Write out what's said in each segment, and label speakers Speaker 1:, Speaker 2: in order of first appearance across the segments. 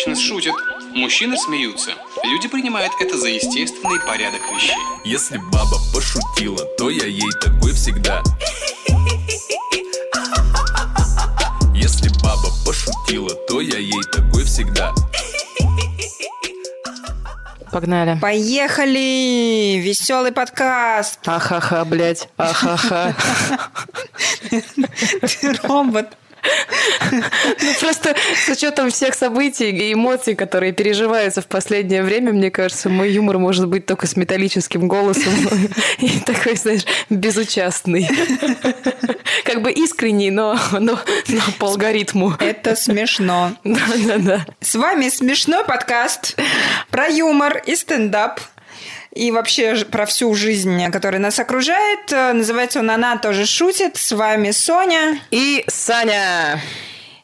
Speaker 1: Женщины шутят, мужчины смеются. Люди принимают это за естественный порядок вещей.
Speaker 2: Если баба пошутила, то я ей такой всегда. Если баба пошутила, то я ей такой всегда.
Speaker 3: Погнали.
Speaker 4: Поехали! Веселый подкаст!
Speaker 3: Ахаха, блядь. Ахаха.
Speaker 4: Ты робот.
Speaker 3: Ну, просто с учетом всех событий и эмоций, которые переживаются в последнее время, мне кажется, мой юмор может быть только с металлическим голосом и такой, знаешь, безучастный. Как бы искренний, но, но, но по алгоритму.
Speaker 4: Это смешно.
Speaker 3: Да-да-да.
Speaker 4: С вами смешной подкаст про юмор и стендап. И вообще про всю жизнь, которая нас окружает. Э, Называется он «Она тоже шутит». С вами Соня.
Speaker 3: И Саня.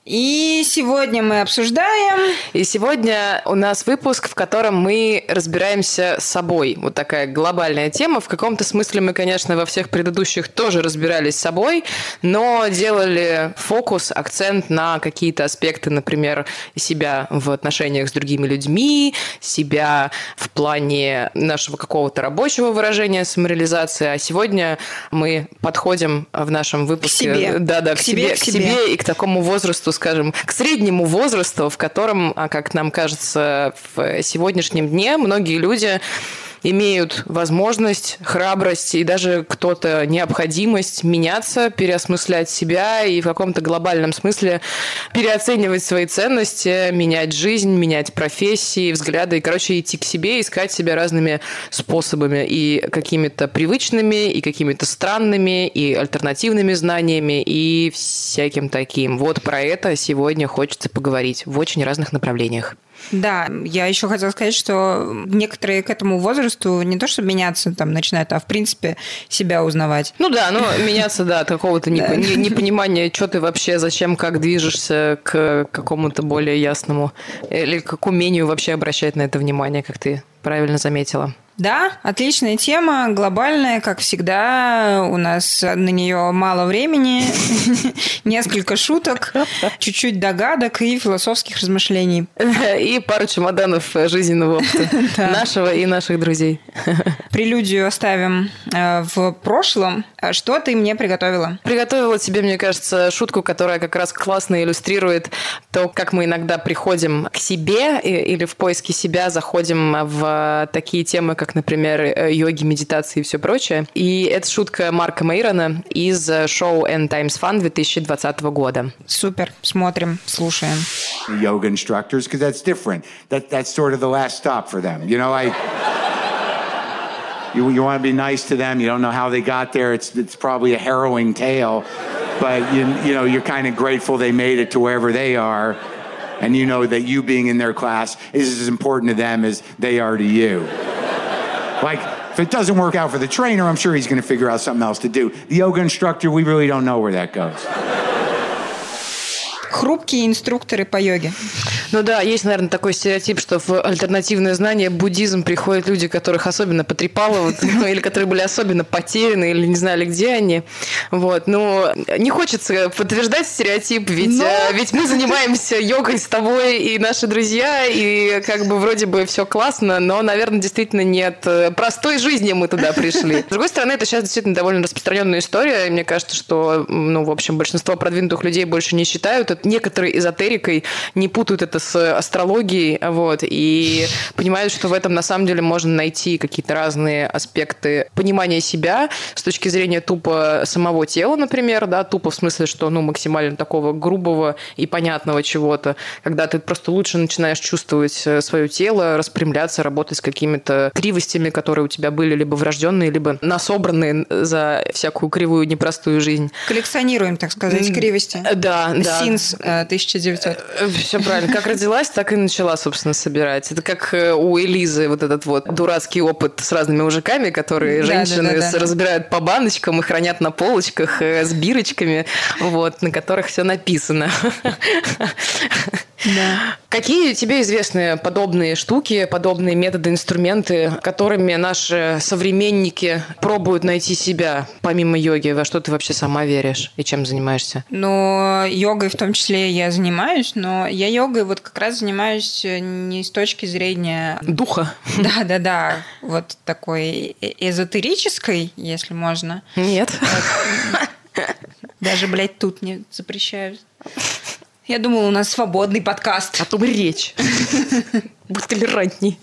Speaker 4: И сегодня мы обсуждаем...
Speaker 3: И сегодня у нас выпуск, в котором мы разбираемся с собой. Вот такая глобальная тема. В каком-то смысле мы, конечно, во всех предыдущих тоже разбирались с собой, но делали фокус, акцент на какие-то аспекты, например, себя в отношениях с другими людьми, себя в плане нашего какого-то рабочего выражения самореализации. А сегодня мы подходим в нашем выпуске...
Speaker 4: себе.
Speaker 3: Да, да,
Speaker 4: К
Speaker 3: к,
Speaker 4: себе,
Speaker 3: себе,
Speaker 4: к
Speaker 3: к
Speaker 4: себе.
Speaker 3: себе и к такому возрасту, скажем, к среднему возрасту, в котором, а, как нам кажется, в сегодняшнем дне многие люди имеют возможность, храбрость и даже кто-то необходимость меняться, переосмыслять себя и в каком-то глобальном смысле переоценивать свои ценности, менять жизнь, менять профессии, взгляды, и, короче, идти к себе, искать себя разными способами и какими-то привычными, и какими-то странными, и альтернативными знаниями, и всяким таким. Вот про это сегодня хочется поговорить в очень разных направлениях.
Speaker 4: Да, я еще хотела сказать, что некоторые к этому возрасту не то, чтобы меняться там начинают, а в принципе себя узнавать.
Speaker 3: Ну да, но меняться, да, от какого-то непо- не- непонимания, что ты вообще, зачем, как движешься к какому-то более ясному, или к умению вообще обращать на это внимание, как ты правильно заметила.
Speaker 4: Да, отличная тема, глобальная, как всегда. У нас на нее мало времени, несколько шуток, чуть-чуть догадок и философских размышлений.
Speaker 3: И пару чемоданов жизненного опыта нашего и наших друзей.
Speaker 4: Прелюдию оставим э, в прошлом. Что ты мне приготовила?
Speaker 3: Приготовила тебе, мне кажется, шутку, которая как раз классно иллюстрирует то, как мы иногда приходим к себе или в поиске себя заходим в такие темы, как, например, э, йоги, медитации и все прочее. И это шутка Марка Мейрона из э, шоу End Times Fun 2020 года.
Speaker 4: Супер, смотрим, слушаем.
Speaker 5: yoga instructors because that's different. That that's sort of the last stop for them. You know, I you, you want to be nice to them. You don't know how they got there. It's it's probably a harrowing tale, but you you know you're kind of grateful they made it to wherever they are, and you know that you being in their class is as important to them as they are to you. Like. If it doesn't work out for the trainer, I'm sure he's going to figure out something else to do. The yoga instructor, we really don't know where that goes.
Speaker 4: Хрупкие инструкторы по йоге.
Speaker 3: Ну да, есть, наверное, такой стереотип, что в альтернативное знание буддизм приходят люди, которых особенно потрепало, вот, ну, или которые были особенно потеряны, или не знали, где они. Вот. Ну, не хочется подтверждать стереотип, ведь,
Speaker 4: Но-
Speaker 3: э, ведь мы занимаемся йогой с тобой и наши друзья, и как бы вроде бы все классно, но, наверное, действительно нет э, простой жизни мы туда пришли. С другой стороны, это сейчас действительно довольно распространенная история, и мне кажется, что, ну, в общем, большинство продвинутых людей больше не считают это некоторые эзотерикой, не путают это с астрологией, вот, и понимают, что в этом на самом деле можно найти какие-то разные аспекты понимания себя с точки зрения тупо самого тела, например, да, тупо в смысле, что, ну, максимально такого грубого и понятного чего-то, когда ты просто лучше начинаешь чувствовать свое тело, распрямляться, работать с какими-то кривостями, которые у тебя были либо врожденные, либо насобранные за всякую кривую непростую жизнь.
Speaker 4: Коллекционируем, так сказать, кривости.
Speaker 3: Да, да.
Speaker 4: Синс э, 1900.
Speaker 3: Все правильно. Как родилась, так и начала, собственно, собирать. Это как э, у Элизы вот этот вот дурацкий опыт с разными мужиками, которые
Speaker 4: Да,
Speaker 3: женщины
Speaker 4: да, да, да.
Speaker 3: разбирают по баночкам и хранят на полочках э, с бирочками, вот, на которых все написано.
Speaker 4: Да.
Speaker 3: Какие тебе известны подобные штуки, подобные методы, инструменты, которыми наши современники пробуют найти себя, помимо йоги? Во что ты вообще сама веришь и чем занимаешься?
Speaker 4: Но йогой в том числе я занимаюсь, но я йогой вот как раз занимаюсь не с точки зрения...
Speaker 3: Духа?
Speaker 4: Да-да-да, вот такой э- эзотерической, если можно.
Speaker 3: Нет.
Speaker 4: Даже, блядь, тут не запрещают. Я думала, у нас свободный подкаст.
Speaker 3: О том и речь. Будь толерантней.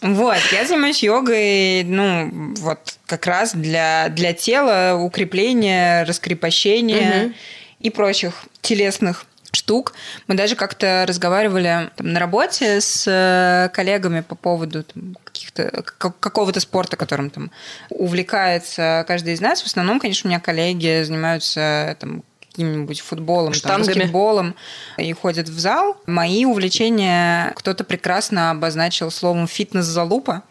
Speaker 4: Вот, я занимаюсь йогой, ну, вот как раз для, для тела, укрепления, раскрепощения
Speaker 3: Мгм.
Speaker 4: и прочих телесных штук. Мы даже как-то разговаривали там, на работе с э, коллегами по поводу там, каких-то как- какого-то спорта, которым там увлекается каждый из нас. В основном, конечно, у меня коллеги занимаются там каким-нибудь футболом, там, баскетболом и ходят в зал. Мои увлечения кто-то прекрасно обозначил словом фитнес-залупа.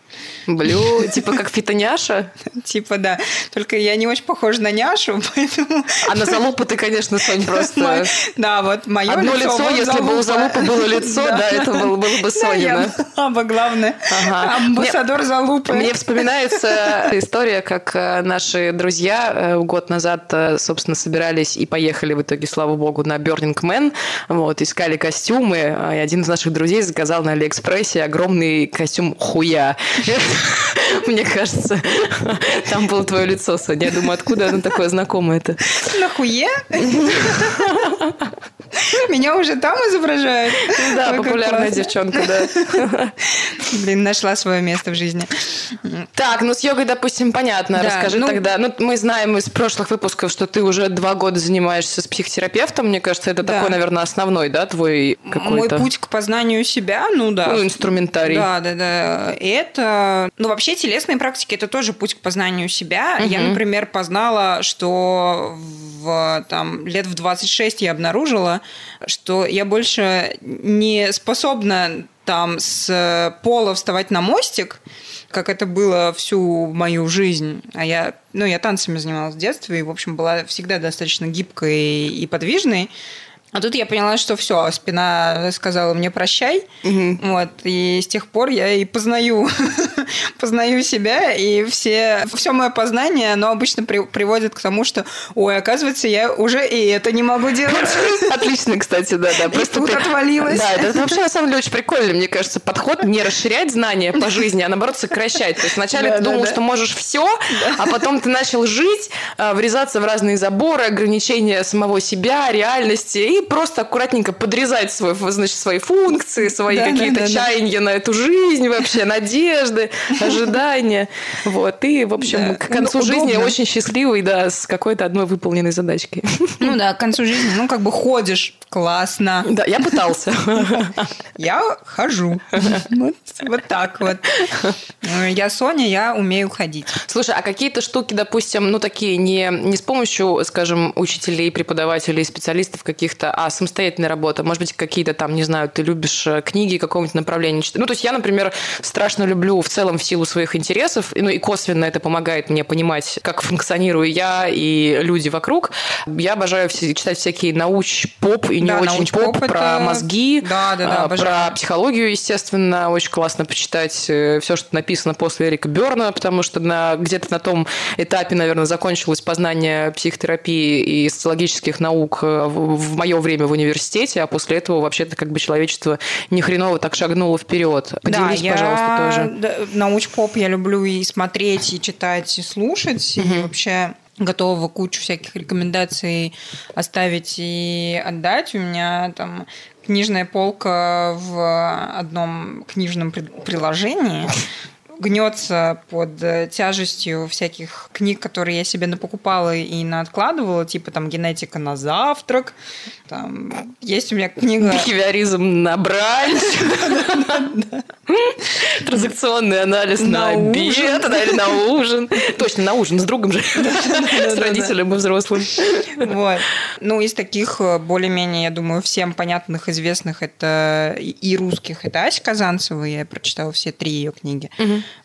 Speaker 3: Блю, типа как фитоняша.
Speaker 4: Типа, да. Только я не очень похожа на няшу, поэтому...
Speaker 3: А на залупу ты, конечно, Сонь,
Speaker 4: Мо-
Speaker 3: просто...
Speaker 4: Да, вот мое
Speaker 3: Одно лицо, если бы у залупы было лицо, да, это было, бы
Speaker 4: Да, я
Speaker 3: Сонина.
Speaker 4: бы, главное,
Speaker 3: Ага.
Speaker 4: амбассадор залупы.
Speaker 3: Мне вспоминается история, как э, наши друзья э, год назад, э, собственно, собирались и поехали в итоге, слава богу, на Burning Man. Вот, искали костюмы. э, И один из наших друзей заказал на Алиэкспрессе огромный костюм хуя. Мне кажется, там было твое лицо, Соня. Я думаю, откуда оно такое знакомое это?
Speaker 4: Нахуе? Меня уже там изображают.
Speaker 3: Да,
Speaker 4: Ой, как
Speaker 3: популярная девчонка, да.
Speaker 4: Блин, нашла свое место в жизни.
Speaker 3: Так, ну с йогой, допустим, понятно.
Speaker 4: Да,
Speaker 3: Расскажи
Speaker 4: ну-
Speaker 3: тогда. Ну, мы знаем из прошлых выпусков, что ты уже два года занимаешься с психотерапевтом. Мне кажется, это
Speaker 4: Да.
Speaker 3: такой, наверное, основной, да, твой
Speaker 4: Мой
Speaker 3: какой-то
Speaker 4: путь к познанию себя, ну да.
Speaker 3: ну, инструментарий.
Speaker 4: Да, да, да. И это... Ну, вообще, телесные практики – это тоже путь к познанию себя. Я,
Speaker 3: Мгм.
Speaker 4: например, познала, что в, там, лет в 26 я обнаружила, что я больше не способна там с пола вставать на мостик, как это было всю мою жизнь. А я, ну, я танцами занималась в детстве и, в общем, была всегда достаточно гибкой и подвижной. А тут я поняла, что все, спина сказала мне прощай.
Speaker 3: Мгм.
Speaker 4: Вот, и с тех пор я и познаю, познаю себя, и все, все мое познание, оно обычно при- приводит к тому, что, ой, оказывается, я уже и это не могу делать.
Speaker 3: Отлично, кстати, да, да.
Speaker 4: И тут
Speaker 3: ты-
Speaker 4: отвалилось.
Speaker 3: Да, это вообще на самом деле очень прикольно, мне кажется, подход не расширять знания по жизни, а наоборот сокращать. То есть вначале
Speaker 4: Да,
Speaker 3: ты
Speaker 4: да,
Speaker 3: думал,
Speaker 4: да.
Speaker 3: что можешь все, а потом ты начал жить, а, врезаться в разные заборы, ограничения самого себя, реальности, и просто аккуратненько подрезать свой, значит, свои функции, свои какие-то чаяния на эту жизнь вообще, надежды, ожидания. Вот. И, в общем,
Speaker 4: Да.
Speaker 3: к концу
Speaker 4: Удобно.
Speaker 3: жизни очень счастливый, да, с какой-то одной выполненной задачкой.
Speaker 4: Ну да, к концу жизни, ну, как бы ходишь, классно.
Speaker 3: Да, я пытался.
Speaker 4: Я хожу. Вот, вот так вот. Я Соня, я умею ходить.
Speaker 3: Слушай, а какие-то штуки, допустим, ну такие не, не с помощью, скажем, учителей, преподавателей, специалистов каких-то, а самостоятельная работа? Может быть, какие-то там, не знаю, ты любишь э, книги какого-нибудь направления читать? Ну, то есть я, например, страшно люблю в целом в силу своих интересов, ну и косвенно это помогает мне понимать, как функционирую я и люди вокруг. Я обожаю читать всякие науч-поп и не
Speaker 4: Да,
Speaker 3: очень поп
Speaker 4: это-
Speaker 3: про мозги,
Speaker 4: Да, да, да,
Speaker 3: а,
Speaker 4: обожаю.
Speaker 3: про психологию, естественно, очень классно почитать все, что написано после Эрика Берна, потому что на, где-то на том этапе, наверное, закончилось познание психотерапии и социологических наук э, в, в мое время в университете, а после этого вообще-то как бы человечество ни хреново так шагнуло вперед. Поделись,
Speaker 4: да,
Speaker 3: пожалуйста,
Speaker 4: я...
Speaker 3: тоже.
Speaker 4: Науч-поп я люблю и смотреть, и читать, и слушать. И вообще готова кучу всяких рекомендаций оставить и отдать. У меня там книжная полка в одном книжном приложении гнется под э, тяжестью всяких книг, которые я себе напокупала и наоткладывала, типа там «Генетика на завтрак», там есть у меня книга
Speaker 3: Бихевиоризм на бранч, транзакционный анализ на обед, или на ужин. Точно, на ужин с другом же, с родителем и взрослым.
Speaker 4: Вот. Ну, из таких э, более-менее, я думаю, всем понятных, известных, это и- и русских, это Ася Казанцева, я прочитала все три ее книги.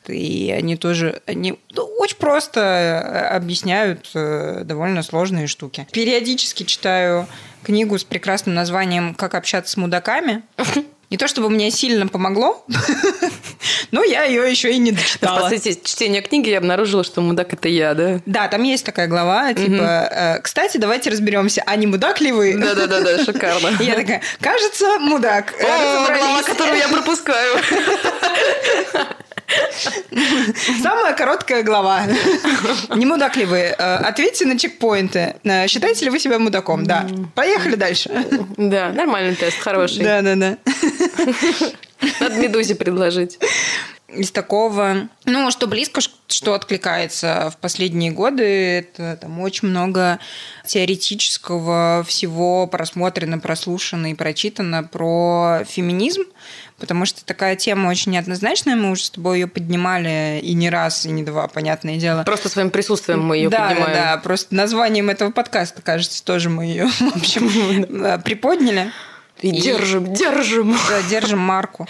Speaker 4: И они тоже они ну, очень просто э, объясняют э, довольно сложные штуки. Периодически читаю книгу с прекрасным названием «Как общаться с мудаками». Не то чтобы мне сильно помогло, но я ее еще и не
Speaker 3: В
Speaker 4: дочитала.
Speaker 3: процессе чтения книги я обнаружила, что мудак это я, да?
Speaker 4: Да, там есть такая глава, типа, э, кстати, давайте разберемся, а не мудак ли вы?
Speaker 3: Да-да-да, шикарно.
Speaker 4: Я такая, кажется, мудак.
Speaker 3: Глава, которую я пропускаю.
Speaker 4: Самая короткая глава. Не мудак ли вы? Э, Ответьте на чекпоинты. Э, Считаете ли вы себя мудаком? Да. Поехали дальше.
Speaker 3: Да, нормальный тест, хороший.
Speaker 4: Да, да, да.
Speaker 3: Надо Медузе предложить.
Speaker 4: Из такого, ну, что близко, что откликается в последние годы, это там очень много теоретического всего просмотрено, прослушано и прочитано про феминизм, потому что такая тема очень неоднозначная, мы уже с тобой ее поднимали и не раз, и не два, понятное дело.
Speaker 3: Просто своим присутствием мы ее
Speaker 4: да,
Speaker 3: поднимаем.
Speaker 4: Да, да, просто названием этого подкаста, кажется, тоже мы ее, в общем, приподняли.
Speaker 3: И
Speaker 4: И-
Speaker 3: держим, держим.
Speaker 4: Да, держим марку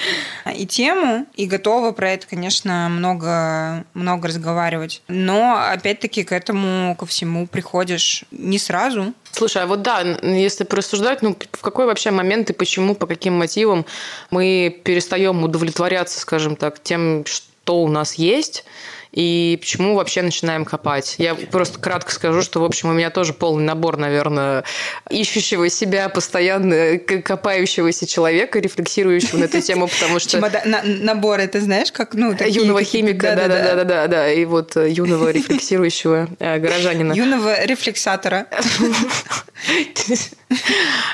Speaker 4: и тему, и готова про это, конечно, много, много разговаривать. Но, опять-таки, к этому, ко всему приходишь не сразу.
Speaker 3: Слушай, а вот да, если порассуждать, ну в какой вообще момент и почему, по каким мотивам мы перестаем удовлетворяться, скажем так, тем, что у нас есть, и почему вообще начинаем копать. Я просто кратко скажу, что, в общем, у меня тоже полный набор, наверное, ищущего себя, постоянно копающегося человека, рефлексирующего на эту тему, потому что...
Speaker 4: Набор, это знаешь, как, ну,
Speaker 3: Юного химика, да-да-да, да, и вот э, юного рефлексирующего э, горожанина.
Speaker 4: Юного рефлексатора.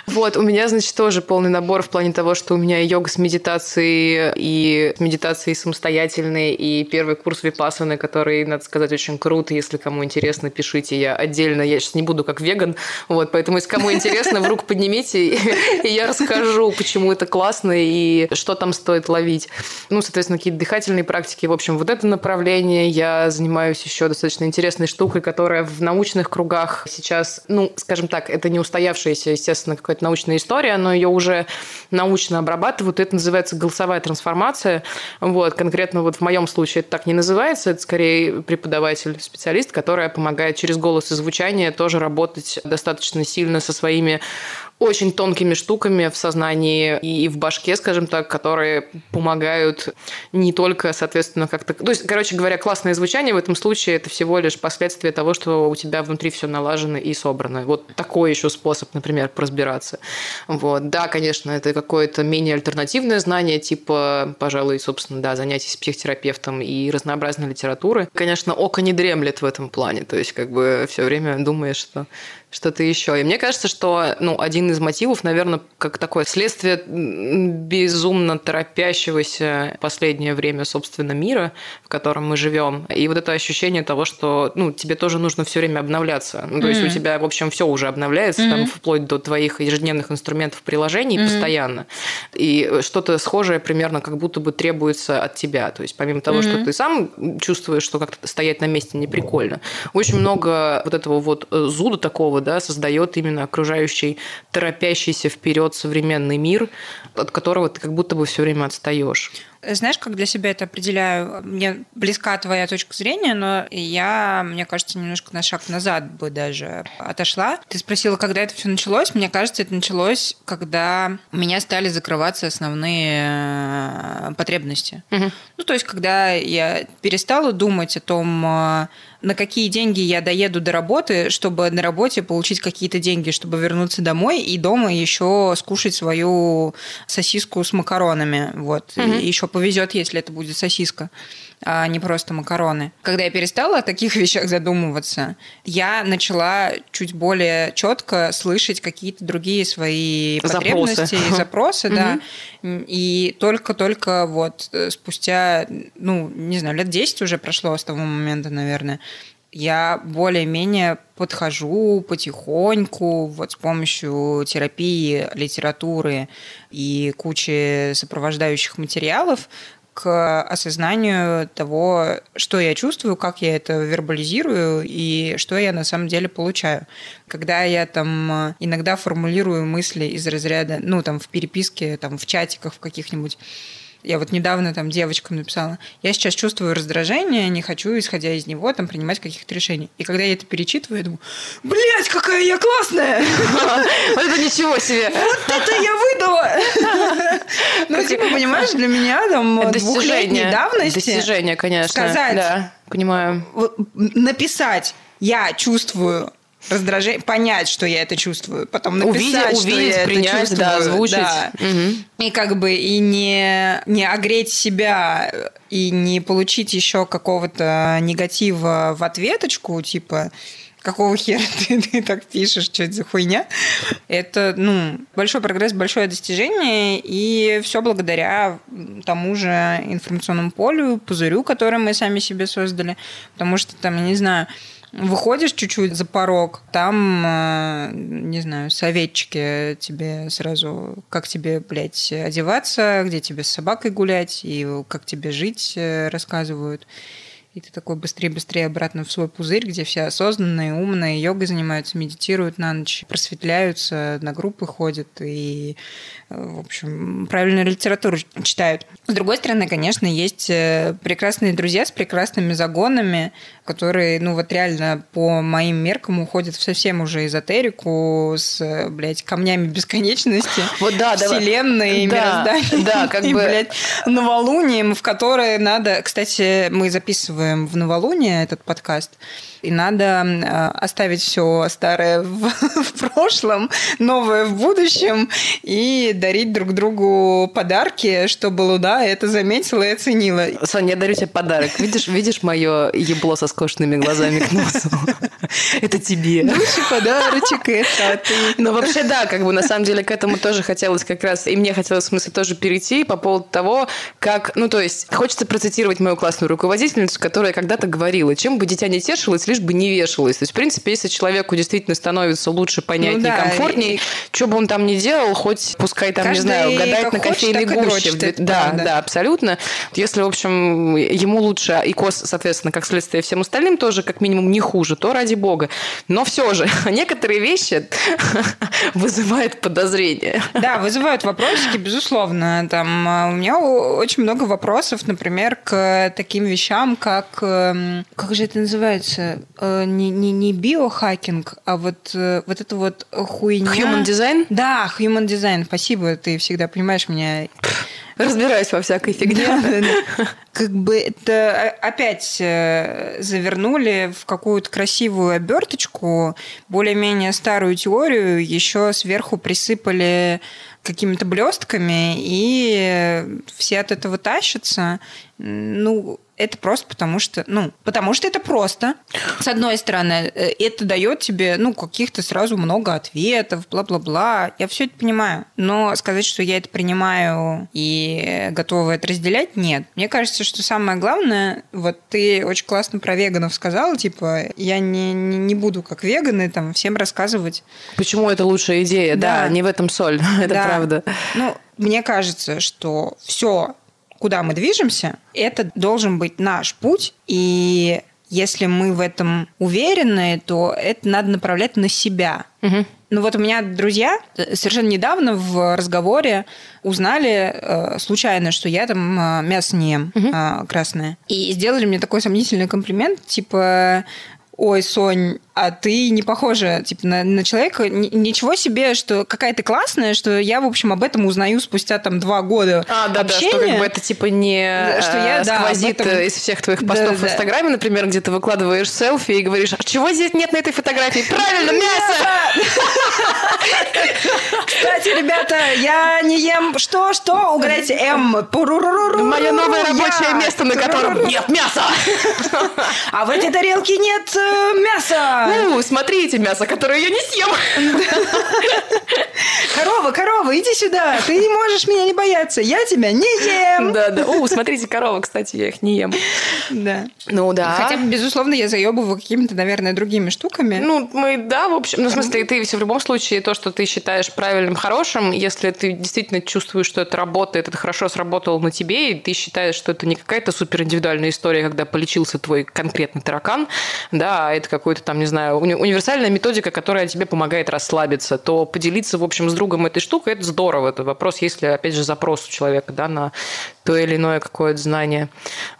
Speaker 3: Вот, у меня, значит, тоже полный набор в плане того, что у меня йога с медитацией, и с медитацией самостоятельной, и первый курс випассаны, который, надо сказать, очень круто. Если кому интересно, пишите. Я отдельно, я сейчас не буду как веган, вот, поэтому если кому интересно, в руку поднимите, и я расскажу, почему это классно и что там стоит ловить. Ну, соответственно, какие-то дыхательные практики. В общем, вот это направление. Я занимаюсь еще достаточно интересной штукой, которая в научных кругах сейчас, ну, скажем так, это не устоявшаяся, естественно, какая-то научная история, но ее уже научно обрабатывают. Это называется голосовая трансформация. Вот, конкретно вот в моем случае это так не называется, это скорее преподаватель, специалист, которая помогает через голос и звучание тоже работать достаточно сильно со своими очень тонкими штуками в сознании и в башке, скажем так, которые помогают не только, соответственно, как-то... То есть, короче говоря, классное звучание в этом случае это всего лишь последствие того, что у тебя внутри все налажено и собрано. Вот такой еще способ, например, разбираться. Вот. Да, конечно, это какое-то менее альтернативное знание, типа, пожалуй, собственно, да, занятий с психотерапевтом и разнообразной литературы. Конечно, око не дремлет в этом плане, то есть как бы все время думаешь, что что-то еще. И мне кажется, что ну, один из мотивов, наверное, как такое следствие безумно торопящегося в последнее время, собственно, мира, в котором мы живем. И вот это ощущение того, что ну, тебе тоже нужно все время обновляться. Ну, то есть у тебя, в общем, все уже обновляется, там, вплоть до твоих ежедневных инструментов приложений постоянно. И что-то схожее примерно как будто бы требуется от тебя. То есть помимо того, что ты сам чувствуешь, что как-то стоять на месте не прикольно, очень много вот этого вот э, зуда такого, да, создает именно окружающий, торопящийся вперед современный мир, от которого ты как будто бы все время отстаешь.
Speaker 4: Знаешь, как для себя это определяю? Мне близка твоя точка зрения, но я, мне кажется, немножко на шаг назад бы даже отошла. Ты спросила, когда это все началось. Мне кажется, это началось, когда у меня стали закрываться основные э, потребности. Ну, то есть, когда я перестала думать о том, э, на какие деньги я доеду до работы, чтобы на работе получить какие-то деньги, чтобы вернуться домой и дома еще скушать свою сосиску с макаронами. Вот. И еще повезет, если это будет сосиска, а не просто макароны. Когда я перестала о таких вещах задумываться, я начала чуть более четко слышать какие-то другие свои
Speaker 3: Запросы.
Speaker 4: потребности и запросы, да. И только-только вот э, спустя, ну, не знаю, лет 10 уже прошло с того момента, наверное, я более-менее подхожу потихоньку вот с помощью терапии, литературы и кучи сопровождающих материалов к осознанию того, что я чувствую, как я это вербализирую и что я на самом деле получаю. Когда я там э, иногда формулирую мысли из разряда, ну, там, в переписке, там, в чатиках в каких-нибудь, Я вот недавно там девочкам написала, я сейчас чувствую раздражение, не хочу, исходя из него, там принимать каких-то решений. И когда я это перечитываю, я думаю, блядь, какая я классная!
Speaker 3: Вот это ничего себе.
Speaker 4: Вот это я выдала! Ну, типа, понимаешь, для меня там двухлетней давности
Speaker 3: Достижение, конечно.
Speaker 4: сказать,
Speaker 3: понимаю.
Speaker 4: написать «я чувствую раздражение, понять, что я это чувствую, потом написать,
Speaker 3: Увидеть,
Speaker 4: что
Speaker 3: увидеть,
Speaker 4: я
Speaker 3: принять,
Speaker 4: это чувствую.
Speaker 3: да, озвучить.
Speaker 4: да.
Speaker 3: Мгм.
Speaker 4: И как бы и не, не огреть себя, и не получить еще какого-то негатива в ответочку, типа какого хера ты, ты так пишешь, что это за хуйня? Это, ну, большой прогресс, большое достижение, и все благодаря тому же информационному полю, пузырю, который мы сами себе создали. Потому что там, я не знаю, Выходишь чуть-чуть за порог, там, э, не знаю, советчики тебе сразу, как тебе, блядь, одеваться, где тебе с собакой гулять и как тебе жить э, рассказывают. И ты такой быстрее-быстрее обратно в свой пузырь, где все осознанные, умные, йогой занимаются, медитируют на ночь, просветляются, на группы ходят и, э, в общем, правильную литературу читают. С другой стороны, конечно, есть прекрасные друзья с прекрасными загонами, которые, ну вот реально по моим меркам уходят в совсем уже эзотерику с, блядь, камнями бесконечности,
Speaker 3: Вот да, да.
Speaker 4: вселенной,
Speaker 3: Да,
Speaker 4: мирозданием.
Speaker 3: да, как
Speaker 4: и,
Speaker 3: бы-
Speaker 4: блядь, новолунием, в которое надо... Кстати, мы записываем в новолуние этот подкаст, и надо э, оставить все старое в, в прошлом, новое в будущем, и дарить друг другу подарки, чтобы Луна это заметила и оценила.
Speaker 3: Соня, я дарю тебе подарок. Видишь, видишь мое ебло со скошенными глазами к носу? Это тебе.
Speaker 4: Лучший подарочек это ты.
Speaker 3: Ну, вообще, да, как бы на самом деле к этому тоже хотелось как раз, и мне хотелось, в смысле, тоже перейти по поводу того, как, ну, то есть, хочется процитировать мою классную руководительницу, которая когда-то говорила, чем бы дитя не тешилось, лишь бы не вешалось. То есть, в принципе, если человеку действительно становится лучше, понятнее,
Speaker 4: Ну да,
Speaker 3: комфортнее,
Speaker 4: и-
Speaker 3: что бы он там ни делал, хоть пускай там,
Speaker 4: Каждый
Speaker 3: не знаю, гадает на кофейной гуще.
Speaker 4: дрочит,
Speaker 3: Да,
Speaker 4: правда.
Speaker 3: да, абсолютно. Если, в общем, ему лучше, и кос, соответственно, как следствие всем остальным тоже, как минимум, не хуже, то ради бога. Но все же, некоторые вещи вызывают подозрения.
Speaker 4: Да, вызывают вопросики, безусловно. Там а, у меня очень много вопросов, например, к таким вещам, как эм, как же это называется, Э, не, не, не биохакинг, а вот э, вот это вот хуйня.
Speaker 3: Human design?
Speaker 4: Да, human design. Спасибо, ты всегда понимаешь меня.
Speaker 3: Разбираюсь во всякой фигне.
Speaker 4: Да, да, да. Как бы это о- опять э, завернули в какую-то красивую оберточку, более-менее старую теорию, еще сверху присыпали какими-то блестками, и все от этого тащатся. Ну, это просто потому что, ну, потому что это просто. С одной стороны, э, это дает тебе, ну, каких-то сразу много ответов, бла-бла-бла. Я все это понимаю. Но сказать, что я это принимаю и готова это разделять, нет. Мне кажется, что самое главное, вот ты очень классно про веганов сказала, типа, я не, не, не буду как веганы там всем рассказывать.
Speaker 3: Почему это лучшая идея? Да,
Speaker 4: Да.
Speaker 3: не в этом соль. Это
Speaker 4: Да.
Speaker 3: правда.
Speaker 4: Ну, мне кажется, что все, куда мы движемся, это должен быть наш путь. И если мы в этом уверены, то это надо направлять на себя. Ну вот у меня друзья совершенно недавно в разговоре узнали э, случайно, что я там э, мясо не ем э, красное. И сделали мне такой сомнительный комплимент, типа... Ой, Сонь, а ты не похожа типа, на, на человека. Н- ничего себе, что какая ты классная, что я, в общем, об этом узнаю спустя там два года
Speaker 3: А, да, да, что
Speaker 4: общения.
Speaker 3: как бы это типа не
Speaker 4: Да, что я,
Speaker 3: э,
Speaker 4: да,
Speaker 3: сквозит
Speaker 4: этом-
Speaker 3: э, из всех твоих
Speaker 4: Да,
Speaker 3: постов в
Speaker 4: да.
Speaker 3: Инстаграме, например, где ты выкладываешь селфи и говоришь, а чего здесь нет на этой фотографии? Правильно, мясо!
Speaker 4: Кстати, ребята, я не ем... Что, что? Угорайте М. Пуруруруру.
Speaker 3: Мое новое рабочее место, на котором нет мяса!
Speaker 4: А в этой тарелке нет э, мяса.
Speaker 3: Ну, смотрите, мясо, которое я не съем.
Speaker 4: Корова, корова, иди сюда. Ты не можешь меня не бояться. Я тебя не ем.
Speaker 3: Да, да. О, смотрите, коровы, кстати, я их не ем.
Speaker 4: Да.
Speaker 3: Ну да.
Speaker 4: Хотя, безусловно, я заебываю какими-то, наверное, другими штуками.
Speaker 3: Ну, мы, да, в общем, ну, в смысле, ты все в любом случае, то, что ты считаешь правильным, хорошим, если ты действительно чувствуешь, что это работает, это хорошо сработало на тебе, и ты считаешь, что это не какая-то супер индивидуальная история, когда полечился твой конкретный таракан, да, а это какой-то там, не знаю, уни- универсальная методика, которая тебе помогает расслабиться, то поделиться, в общем, с другом этой штукой, это здорово. Это вопрос, если, опять же, запрос у человека, да, на то или иное какое-то знание.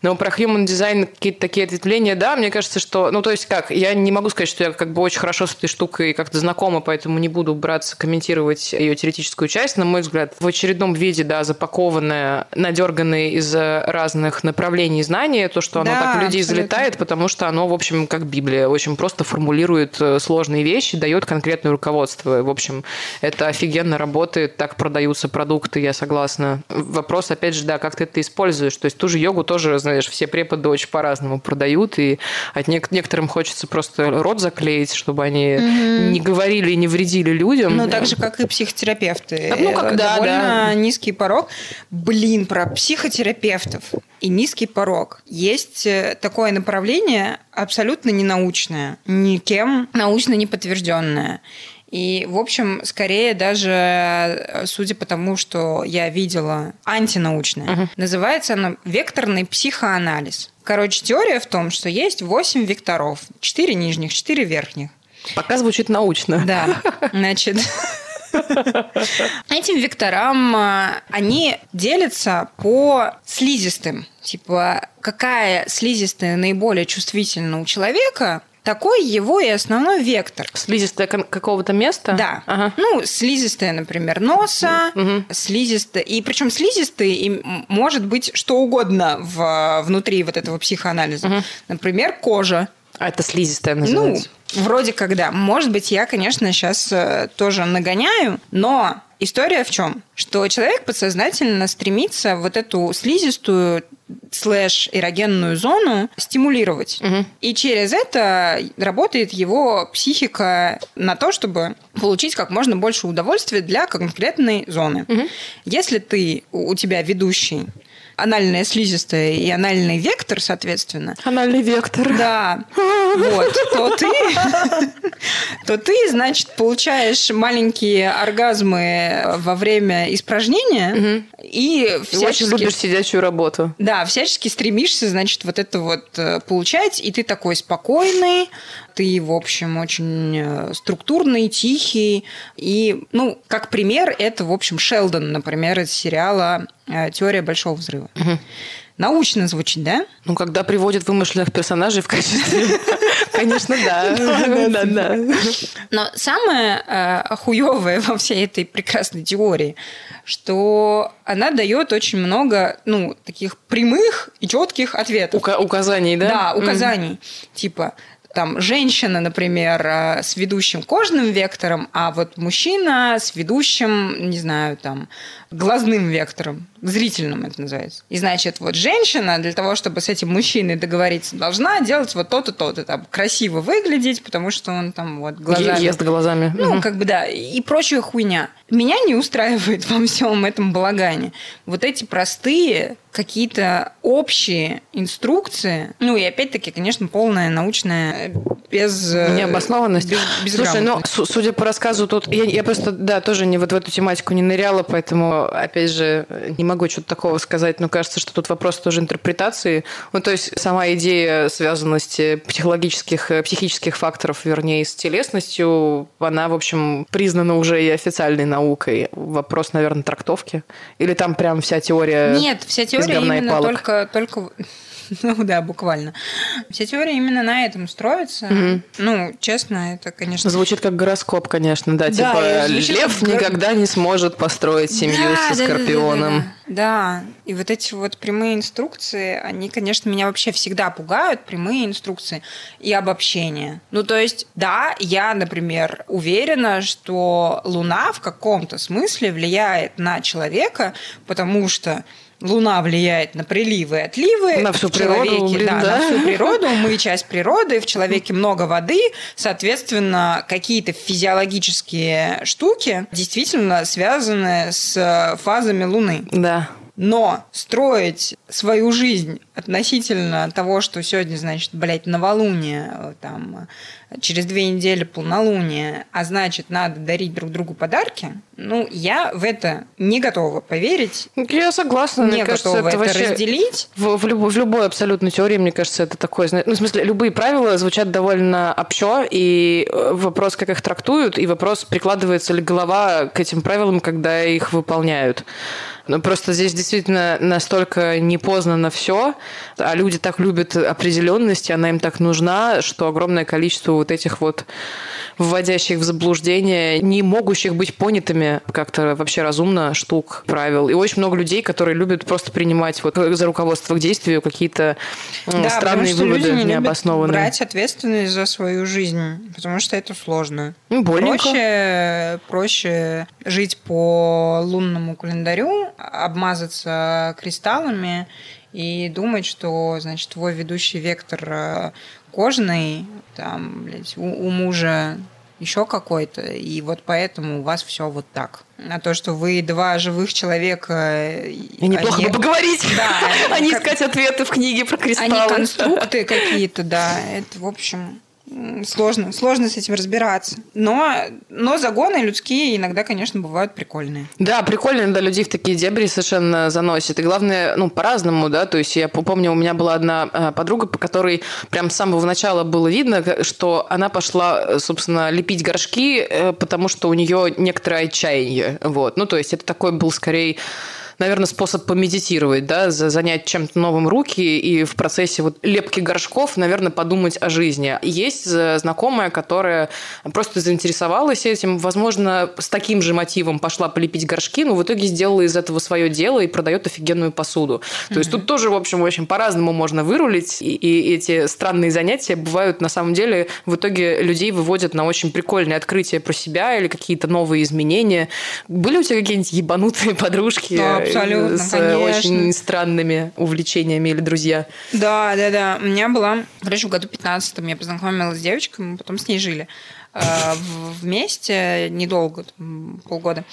Speaker 3: Но про human design какие-то такие ответвления, да, мне кажется, что, ну, то есть как, я не могу сказать, что я как бы очень хорошо с этой штукой как-то знакома, поэтому не буду браться комментировать ее теоретическую часть. На мой взгляд, в очередном виде, да, запакованное, надерганное из разных направлений знания, то, что оно
Speaker 4: Да,
Speaker 3: так в людей
Speaker 4: абсолютно.
Speaker 3: залетает, потому что оно, в общем, как Библия, очень просто формулирует э, сложные вещи, дает конкретное руководство. В общем, это офигенно работает, так продаются продукты, я согласна. Вопрос, опять же, да, как ты это используешь. То есть ту же йогу тоже, знаешь, все преподы очень по-разному продают, и от нек- некоторым хочется просто рот заклеить, чтобы они не говорили и не вредили людям.
Speaker 4: Ну, так же, как и психотерапевты.
Speaker 3: Ну, как- да,
Speaker 4: Довольно
Speaker 3: да.
Speaker 4: низкий порог. Блин, про психотерапевтов и низкий порог. Есть э, такое направление абсолютно ненаучное, никем научно не подтвержденное. И, в общем, скорее даже, э, судя по тому, что я видела, антинаучное. Называется оно векторный психоанализ. Короче, теория в том, что есть 8 векторов. 4 нижних, 4 верхних.
Speaker 3: Пока звучит научно.
Speaker 4: Да, значит... Этим векторам а, они делятся по слизистым. Типа, какая слизистая наиболее чувствительна у человека, такой его и основной вектор.
Speaker 3: Слизистая какого-то места?
Speaker 4: Да.
Speaker 3: Ага.
Speaker 4: Ну, слизистая, например, носа,
Speaker 3: Мгм.
Speaker 4: слизистая. И причем слизистый и может быть что угодно в, внутри вот этого психоанализа. Например, кожа.
Speaker 3: А это слизистая
Speaker 4: Ну,
Speaker 3: называется.
Speaker 4: Вроде как да. Может быть, я, конечно, сейчас тоже нагоняю, но история в чем? Что человек подсознательно стремится вот эту слизистую слэш эрогенную зону стимулировать. И через это работает его психика на то, чтобы получить как можно больше удовольствия для конкретной зоны. Если ты, у тебя ведущий анальная слизистая и анальный вектор, соответственно,
Speaker 3: Анальный вектор.
Speaker 4: да, вот, то ты, то ты, значит, получаешь маленькие оргазмы во время испражнения и
Speaker 3: Ты очень
Speaker 4: всячески...
Speaker 3: любишь сидячую работу.
Speaker 4: Да, всячески стремишься, значит, вот это вот э, получать, и ты такой спокойный, ты, в общем, очень э, структурный, тихий, и, ну, как пример, это, в общем, Шелдон, например, из сериала э, «Теория большого взрыва». Научно звучит, да?
Speaker 3: Ну, когда приводят вымышленных персонажей в качестве... Конечно, да. Да, да.
Speaker 4: Но самое э, хуевое во всей этой прекрасной теории, что она дает очень много, ну, таких прямых и четких ответов.
Speaker 3: Ука- Указаний, да?
Speaker 4: Да, указаний. Типа, там, женщина, например, э, с ведущим кожным вектором, а вот мужчина с ведущим, не знаю, там, глазным вектором, зрительным это называется. И значит, вот женщина для того, чтобы с этим мужчиной договориться, должна делать вот то-то, то-то, там, красиво выглядеть, потому что он там вот глазами...
Speaker 3: Ест глазами.
Speaker 4: Ну,
Speaker 3: Мгм.
Speaker 4: как бы да, и прочая хуйня. Меня не устраивает во всем этом балагане. Вот эти простые какие-то общие инструкции, ну и опять-таки, конечно, полная научная без э,
Speaker 3: Необоснованность.
Speaker 4: без-
Speaker 3: Слушай, ну, судя по рассказу, тут я, я просто, да, тоже не вот в эту тематику не ныряла, поэтому, опять же, не могу что-то такого сказать, но кажется, что тут вопрос тоже интерпретации. Ну, то есть сама идея связанности психологических, э, психических факторов, вернее, с телесностью, она, в общем, признана уже и официальной наукой. Вопрос, наверное, трактовки. Или там прям вся теория
Speaker 4: Нет, вся теория именно только, только... Ну да, буквально. Вся теория именно на этом строится. Ну, честно, это, конечно...
Speaker 3: Звучит как гороскоп, конечно, да.
Speaker 4: Да,
Speaker 3: типа лев
Speaker 4: как
Speaker 3: никогда не сможет построить семью
Speaker 4: Да,
Speaker 3: со
Speaker 4: да, да, да,
Speaker 3: скорпионом.
Speaker 4: Да, да. и вот эти вот прямые инструкции, они, конечно, меня вообще всегда пугают, прямые инструкции и обобщения. Ну, то есть, да, я, например, уверена, что Луна в каком-то смысле влияет на человека, потому что Луна влияет на приливы и отливы.
Speaker 3: На всю
Speaker 4: в
Speaker 3: природу,
Speaker 4: человеке,
Speaker 3: блин,
Speaker 4: да,
Speaker 3: да.
Speaker 4: на всю природу. Мы часть природы, в человеке много воды, соответственно, какие-то физиологические штуки действительно связаны с фазами Луны.
Speaker 3: Да.
Speaker 4: Но строить свою жизнь относительно того, что сегодня, значит, блядь, новолуние, там, через две недели полнолуние, а значит, надо дарить друг другу подарки, ну, я в это не готова поверить,
Speaker 3: Я согласна.
Speaker 4: не
Speaker 3: мне кажется,
Speaker 4: готова
Speaker 3: это
Speaker 4: это
Speaker 3: вообще...
Speaker 4: разделить.
Speaker 3: В, в, любой, в любой абсолютной теории, мне кажется, это такое... Ну, в смысле, любые правила звучат довольно общо, и э, вопрос, как их трактуют, и вопрос, прикладывается ли голова к этим правилам, когда их выполняют. Ну, просто здесь действительно настолько непознано все, а люди так любят определенность, и она им так нужна, что огромное количество вот этих вот вводящих в заблуждение, не могущих быть понятыми как-то вообще разумно штук, правил. И очень много людей, которые любят просто принимать вот за руководство к действию какие-то
Speaker 4: Да,
Speaker 3: странные
Speaker 4: потому
Speaker 3: выводы
Speaker 4: люди не
Speaker 3: необоснованные.
Speaker 4: брать ответственность за свою жизнь, потому что это сложно.
Speaker 3: Ну, больненько.
Speaker 4: Проще, проще жить по лунному календарю, обмазаться кристаллами и думать, что, значит, твой ведущий вектор э, кожный, там, блядь, у, у мужа еще какой-то, и вот поэтому у вас все вот так. А то, что вы два живых человека...
Speaker 3: И неплохо
Speaker 4: они-
Speaker 3: бы поговорить,
Speaker 4: Да,
Speaker 3: а не искать ответы в книге про
Speaker 4: они
Speaker 3: кристаллы.
Speaker 4: конструкты какие-то, да. Это, в общем, сложно, сложно с этим разбираться. Но, но загоны людские иногда, конечно, бывают прикольные.
Speaker 3: Да, прикольно, когда людей в такие дебри совершенно заносит. И главное, ну, по-разному, да, то есть я помню, у меня была одна э, подруга, по которой прям с самого начала было видно, что она пошла, собственно, лепить горшки, э, потому что у нее некоторое отчаяние, вот. Ну, то есть это такой был скорее наверное, способ помедитировать, да, за- занять чем-то новым руки и в процессе вот лепки горшков, наверное, подумать о жизни. Есть знакомая, которая просто заинтересовалась этим, возможно, с таким же мотивом пошла полепить горшки, но в итоге сделала из этого свое дело и продает офигенную посуду. То есть тут тоже, в общем, очень по-разному можно вырулить, и, и эти странные занятия бывают, на самом деле, в итоге людей выводят на очень прикольные открытия про себя или какие-то новые изменения. Были у тебя какие-нибудь ебанутые подружки?
Speaker 4: Да, абсолютно,
Speaker 3: с
Speaker 4: конечно.
Speaker 3: очень странными увлечениями или друзья.
Speaker 4: Да, да, да. У меня была, короче, в году 15 я познакомилась с девочкой, мы потом с ней жили э, вместе недолго, там, полгода.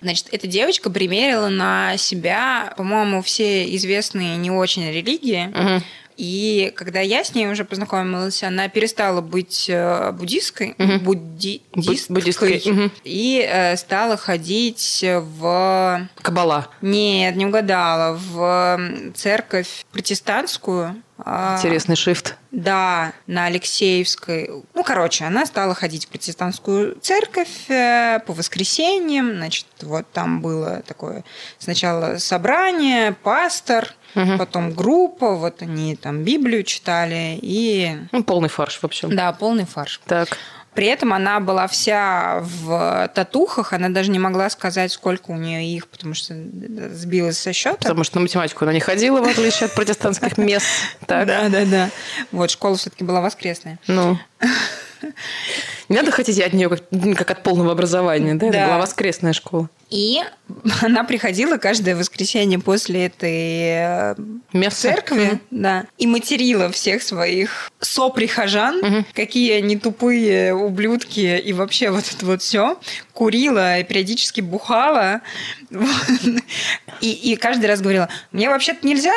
Speaker 4: Значит, эта девочка примерила на себя, по-моему, все известные не очень религии. И когда я с ней уже познакомилась, она перестала быть э, буддисткой, будди- буддисткой,
Speaker 3: буддисткой, мгм.
Speaker 4: и э, стала ходить в
Speaker 3: Кабала.
Speaker 4: нет, не угадала. В церковь протестантскую. А,
Speaker 3: Интересный шифт.
Speaker 4: Да, на Алексеевской. Ну, короче, она стала ходить в протестантскую церковь э, по воскресеньям. Значит, вот там было такое сначала собрание, пастор, потом группа, вот они там Библию читали и...
Speaker 3: Ну, полный фарш, в общем.
Speaker 4: Да, полный фарш.
Speaker 3: Так.
Speaker 4: При этом она была вся в татухах, она даже не могла сказать, сколько у нее их, потому что сбилась со счета.
Speaker 3: Потому что на математику она не ходила, в отличие от протестантских мест.
Speaker 4: Да, да, да. Вот, школа все-таки была воскресная.
Speaker 3: Ну. Не надо хотеть от нее как, как от полного образования, да? Это
Speaker 4: Да.
Speaker 3: была воскресная школа.
Speaker 4: И она приходила каждое воскресенье после этой э,
Speaker 3: Место.
Speaker 4: церкви, да, и материла всех своих соприхожан, какие они тупые ублюдки, и вообще вот это вот все. Курила и периодически бухала. Вот. И, и каждый раз говорила, мне вообще-то нельзя,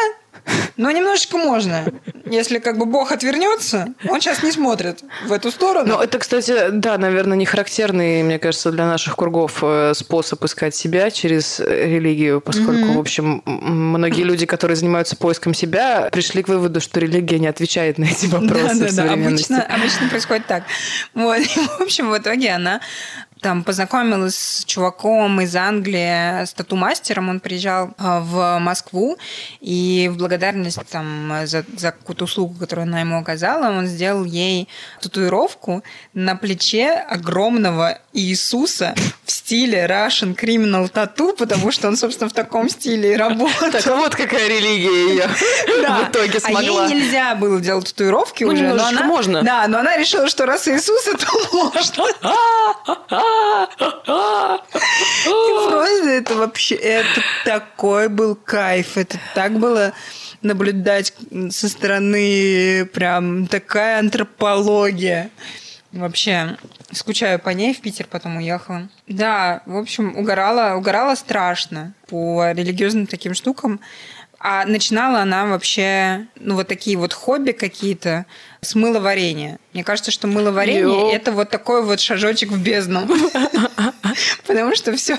Speaker 4: но немножечко можно. Если как бы Бог отвернется, он сейчас не смотрит в эту сторону.
Speaker 3: Ну, это, кстати, да, наверное, не характерный, мне кажется, для наших кругов э, способ искать себя через э, религию, поскольку, в общем, многие люди, которые занимаются поиском себя, пришли к выводу, что религия не отвечает на эти вопросы
Speaker 4: Да, да, да.
Speaker 3: современности.
Speaker 4: Обычно, обычно происходит так. Вот. И, в общем, в итоге она там познакомилась с чуваком из Англии, с тату-мастером. Он приезжал а, в Москву, и в благодарность там, за, за какую-то услугу, которую она ему оказала, он сделал ей татуировку на плече огромного Иисуса в стиле Russian Criminal Tattoo, потому что он, собственно, в таком стиле и работал.
Speaker 3: Так, а вот какая религия ее в итоге
Speaker 4: А ей
Speaker 3: смогла.
Speaker 4: нельзя было делать татуировки уже. но она,
Speaker 3: можно.
Speaker 4: Да, но она решила, что раз Иисус, то можно. Просто это вообще, это такой был кайф. Это так было наблюдать со стороны прям такая антропология. Вообще, скучаю по ней, в Питер потом уехала. Да, в общем, угорала, угорала страшно по религиозным таким штукам. А начинала она вообще, ну, вот такие вот хобби какие-то с мыловарения. Мне кажется, что мыловарение это вот такой вот шажочек в бездну. Потому что все,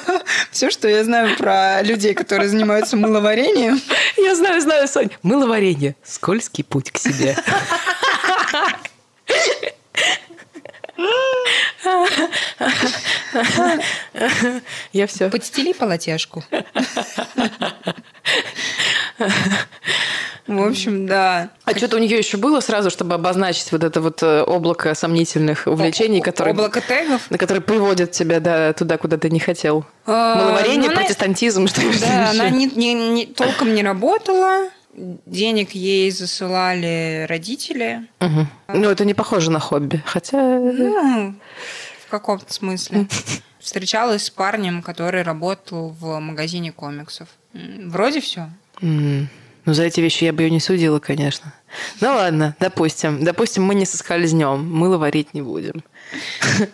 Speaker 4: все, что я знаю про людей, которые занимаются мыловарением,
Speaker 3: Я знаю, знаю, Сонь. Мыловарение. Скользкий путь к себе. Я все.
Speaker 4: подстели полотяжку. В общем, да.
Speaker 3: А что-то у нее еще было сразу, чтобы обозначить вот это вот э, облако сомнительных увлечений, которые,
Speaker 4: Облако тегов.
Speaker 3: на которые приводят тебя да, туда, куда ты не хотел.
Speaker 4: А,
Speaker 3: Маловарение,
Speaker 4: ну,
Speaker 3: протестантизм, что
Speaker 4: Да, она толком не работала. Денег ей засылали родители.
Speaker 3: Ну, это не похоже на хобби. Хотя...
Speaker 4: Ну, в каком-то смысле. Встречалась с парнем, который работал в магазине комиксов. Вроде все.
Speaker 3: М, Ну, за эти вещи я бы ее не судила, конечно. Ну ладно, допустим. Допустим, мы не соскользнем, мыло варить не будем.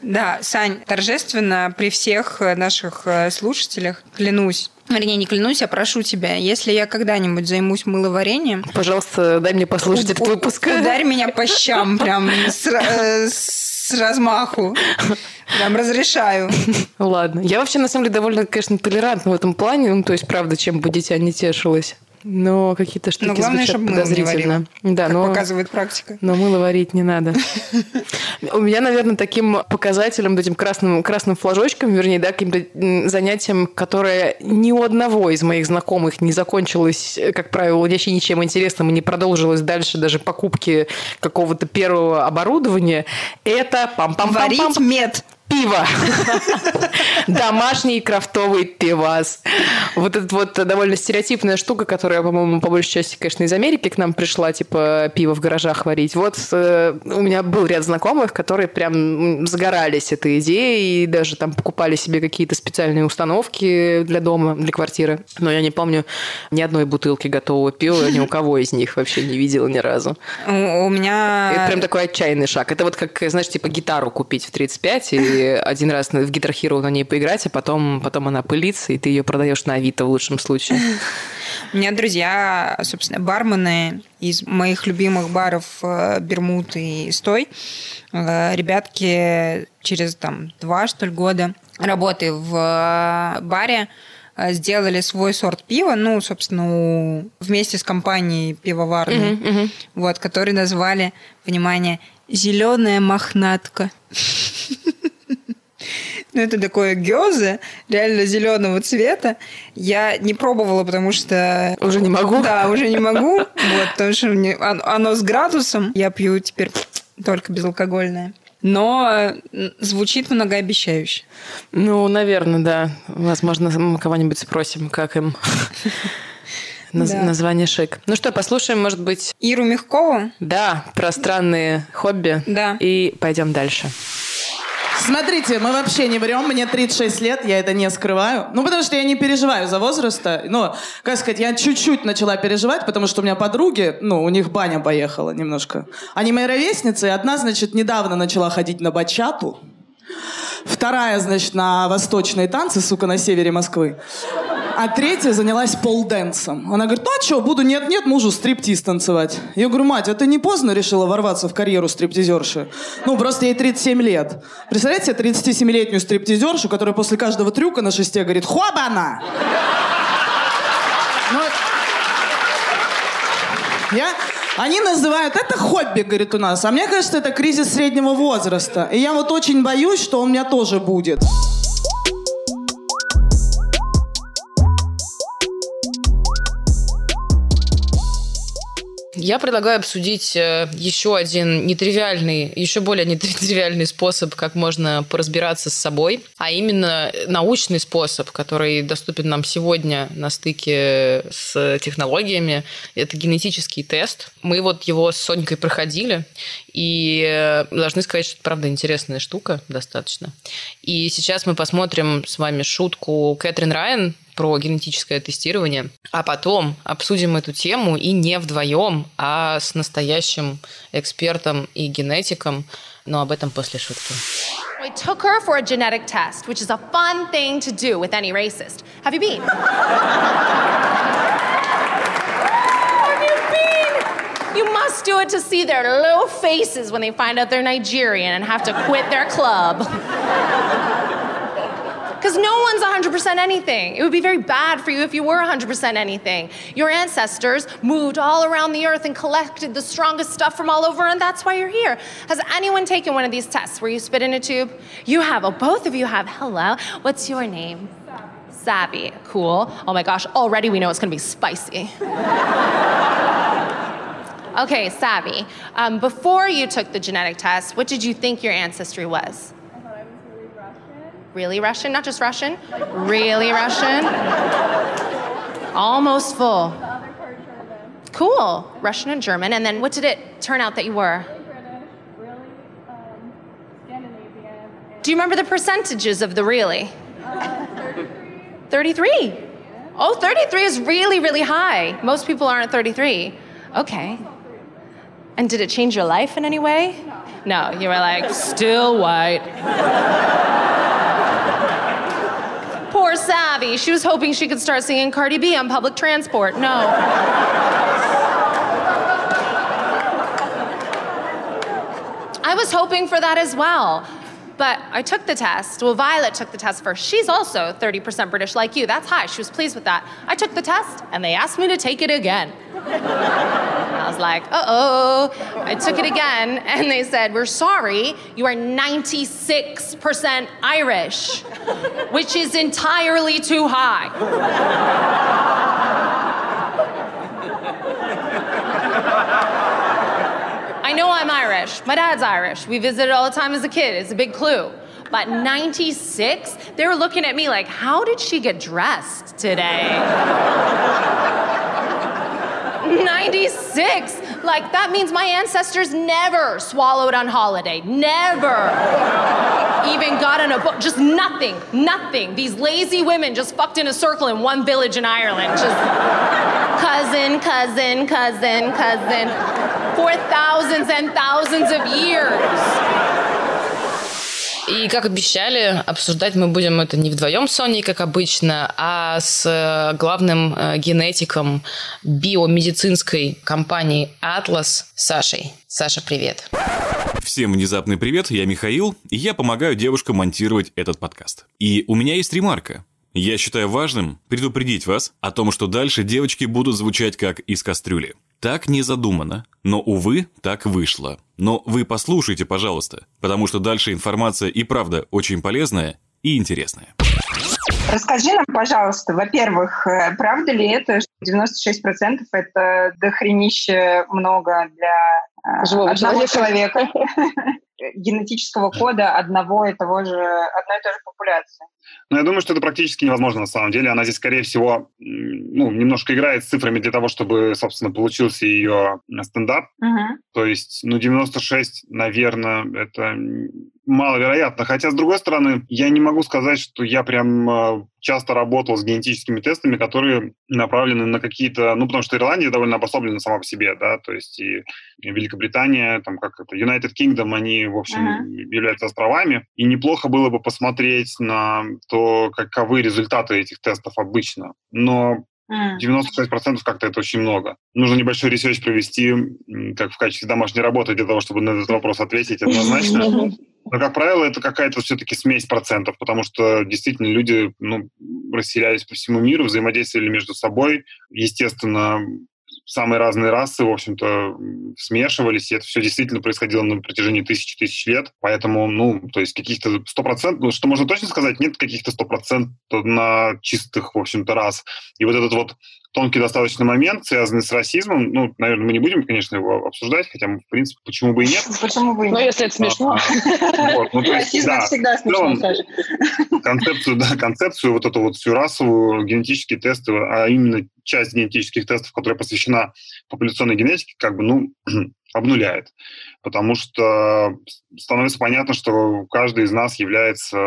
Speaker 4: Да, Сань, торжественно при всех э, наших э, слушателях клянусь. Вернее, не клянусь, а прошу тебя, если я когда-нибудь займусь мыловарением,
Speaker 3: Пожалуйста, дай мне послушать этот выпуск.
Speaker 4: ударь меня по щам прям с, э, с размаху. Прям разрешаю.
Speaker 3: Ладно. Я вообще, на самом деле, довольно, конечно, толерантна в этом плане. Ну, то есть, правда, чем бы дитя не тешилось. Но какие-то штуки
Speaker 4: Но главное,
Speaker 3: звучат
Speaker 4: чтобы не
Speaker 3: подозрительно.
Speaker 4: варила,
Speaker 3: да,
Speaker 4: как
Speaker 3: но...
Speaker 4: показывает практика.
Speaker 3: Но мыло варить не надо. У меня, наверное, таким показателем, этим красным, красным флажочком, вернее, да, каким-то занятием, которое ни у одного из моих знакомых не закончилось, как правило, вообще ничем интересным и не продолжилось дальше даже покупки какого-то первого оборудования, это пам-пам-пам-пам
Speaker 4: Варить мед.
Speaker 3: Пиво. Домашний крафтовый пивас. Вот это вот довольно стереотипная штука, которая, по-моему, по большей части, конечно, из Америки к нам пришла, типа пиво в гаражах варить. Вот э, у меня был ряд знакомых, которые прям загорались этой идеей и даже там покупали себе какие-то специальные установки для дома, для квартиры. Но я не помню ни одной бутылки готового пива, ни у кого из них вообще не видела ни разу.
Speaker 4: У меня...
Speaker 3: Это прям такой отчаянный шаг. Это вот как, знаешь, типа гитару купить в 35 и один раз в Guitar Hero на ней поиграть, а потом, потом она пылится, и ты ее продаешь на Авито в лучшем случае.
Speaker 4: У меня друзья, собственно, бармены из моих любимых баров э, Бермуд и Стой. Э, Ребятки через там два, что ли, года работы в э, баре сделали свой сорт пива, ну, собственно, вместе с компанией пивоварной, вот, который назвали, внимание, «Зеленая мохнатка». Ну, это такое гёзе, реально зеленого цвета. Я не пробовала, потому что...
Speaker 3: Уже не могу?
Speaker 4: Да, уже не могу. Вот, потому что мне- он- оно с градусом. Я пью теперь только безалкогольное. Но звучит многообещающе.
Speaker 3: Ну, наверное, да. Возможно, мы кого-нибудь спросим, как им Наз-
Speaker 4: Да.
Speaker 3: название шик. Ну что, послушаем, может быть,
Speaker 4: Иру Мягкову?
Speaker 3: да, про странные хобби.
Speaker 4: Да.
Speaker 3: И пойдем дальше.
Speaker 6: Смотрите, мы вообще не врем, мне 36 лет, я это не скрываю. Ну, потому что я не переживаю за возраста. Ну, как сказать, я чуть-чуть начала переживать, потому что у меня подруги, ну, у них баня поехала немножко. Они мои ровесницы, и одна, значит, недавно начала ходить на бачату. Вторая, значит, на восточные танцы, сука, на севере Москвы. А третья занялась полденсом. Она говорит, ну а что, буду нет-нет мужу стриптиз танцевать. Я говорю, мать, а ты не поздно решила ворваться в карьеру стриптизерши? Ну, просто ей 37 лет. Представляете себе 37-летнюю стриптизершу, которая после каждого трюка на шесте говорит, хобана! Ну, я... Они называют это хобби, говорит у нас. А мне кажется, это кризис среднего возраста. И я вот очень боюсь, что он у меня тоже будет.
Speaker 3: Я предлагаю обсудить э, еще один нетривиальный, еще более нетривиальный способ, как можно поразбираться с собой, а именно научный способ, который доступен нам сегодня на стыке с технологиями. Это генетический тест. Мы вот его с Сонькой проходили, и э, должны сказать, что это, правда, интересная штука достаточно. И сейчас мы посмотрим с вами шутку Кэтрин Райан, про генетическое тестирование, а потом обсудим эту тему и не вдвоем, а с настоящим экспертом и генетиком, но об этом после шутки.
Speaker 7: I took her for a genetic test, which is a fun thing to do with any racist. Have you been? You must do it to see their little faces when they find out they're Nigerian and have to quit their club. Because no one's 100% anything. It would be very bad for you if you were 100% anything. Your ancestors moved all around the earth and collected the strongest stuff from all over, and that's why you're here. Has anyone taken one of these tests where you spit in a tube? You have. Oh, both of you have. Hello. What's your name? Savvy. Cool. Oh my gosh, already we know it's gonna be spicy. okay, Savvy. Um, before you took the genetic test, what did you think your ancestry was?
Speaker 8: Really Russian?
Speaker 7: Not just Russian? Really Russian? Almost full. Cool. Russian and German. And then what did it turn out that you were? Do you remember the percentages of the really?
Speaker 8: uh, 33.
Speaker 7: 33. Oh, 33 is really, really high. Most people aren't 33. Okay. And did it change your life in any way? No, you were like, still white. Savvy. She was hoping she could start singing Cardi B on public transport. No. I was hoping for that as well. But I took the test. Well, Violet took the test first. She's also 30% British like you. That's high. She was pleased with that. I took the test and they asked me to take it again. I was like, uh oh. I took it again and they said, We're sorry, you are 96% Irish, which is entirely too high. I know I'm Irish. My dad's Irish. We visited all the time as a kid. It's a big clue. But 96, they were looking at me like, how did she get dressed today? 96. Like, that means my ancestors never swallowed on holiday. Never even got in a book. Just nothing. Nothing. These lazy women just fucked in a circle in one village in Ireland. Just cousin, cousin, cousin, cousin. For thousands and thousands of years.
Speaker 3: И, как обещали, обсуждать мы будем это не вдвоем с Соней, как обычно, а с э, главным э, генетиком биомедицинской компании Atlas Сашей. Саша, привет.
Speaker 9: Всем внезапный привет, я Михаил, и я помогаю девушкам монтировать этот подкаст. И у меня есть ремарка. Я считаю важным предупредить вас о том, что дальше девочки будут звучать как из кастрюли. Так не задумано, но, увы, так вышло. Но вы послушайте, пожалуйста, потому что дальше информация и правда очень полезная и интересная.
Speaker 10: Расскажи нам, пожалуйста, во-первых, э, правда ли это, что 96% это дохренище много для э,
Speaker 3: Живого
Speaker 10: одного
Speaker 3: человека.
Speaker 10: человека? генетического кода одного и того же, одной и той же популяции.
Speaker 11: Ну, я думаю, что это практически невозможно на самом деле. Она здесь, скорее всего, ну, немножко играет с цифрами для того, чтобы, собственно, получился ее стендап.
Speaker 10: Мгм.
Speaker 11: То есть, ну, 96, наверное, это маловероятно. Хотя, с другой стороны, я не могу сказать, что я прям э, часто работал с генетическими тестами, которые направлены на какие-то... Ну, потому что Ирландия довольно обособлена сама по себе, да, то есть и Великобритания, там как это, United Kingdom, они, в общем,
Speaker 10: Ага.
Speaker 11: являются островами. И неплохо было бы посмотреть на то, каковы результаты этих тестов обычно. Но
Speaker 10: М.
Speaker 11: 96% как-то это очень много. Нужно небольшой research провести, как в качестве домашней работы, для того, чтобы на этот вопрос ответить однозначно. Но, как правило, это какая-то все-таки смесь процентов, потому что действительно люди ну, расселялись по всему миру, взаимодействовали между собой. Естественно, самые разные расы, в общем-то, смешивались, и это все действительно происходило на протяжении тысяч тысяч лет. Поэтому, ну, то есть каких-то 100%, ну, что можно точно сказать, нет каких-то 100% на чистых, в общем-то, рас. И вот этот вот тонкий достаточно момент, связанный с расизмом, ну, наверное, мы не будем, конечно, его обсуждать, хотя, в принципе, почему бы и нет.
Speaker 10: Почему бы и
Speaker 3: Ну,
Speaker 10: нет?
Speaker 3: если это смешно.
Speaker 11: А, вот, ну, есть,
Speaker 10: Расизм
Speaker 11: да,
Speaker 10: всегда смешно, Саша.
Speaker 11: концепцию, да, концепцию, вот эту вот всю расовую, генетические тесты, а именно часть генетических тестов, которая посвящена популяционной генетике, как бы, ну, обнуляет. Потому что становится понятно, что каждый из нас является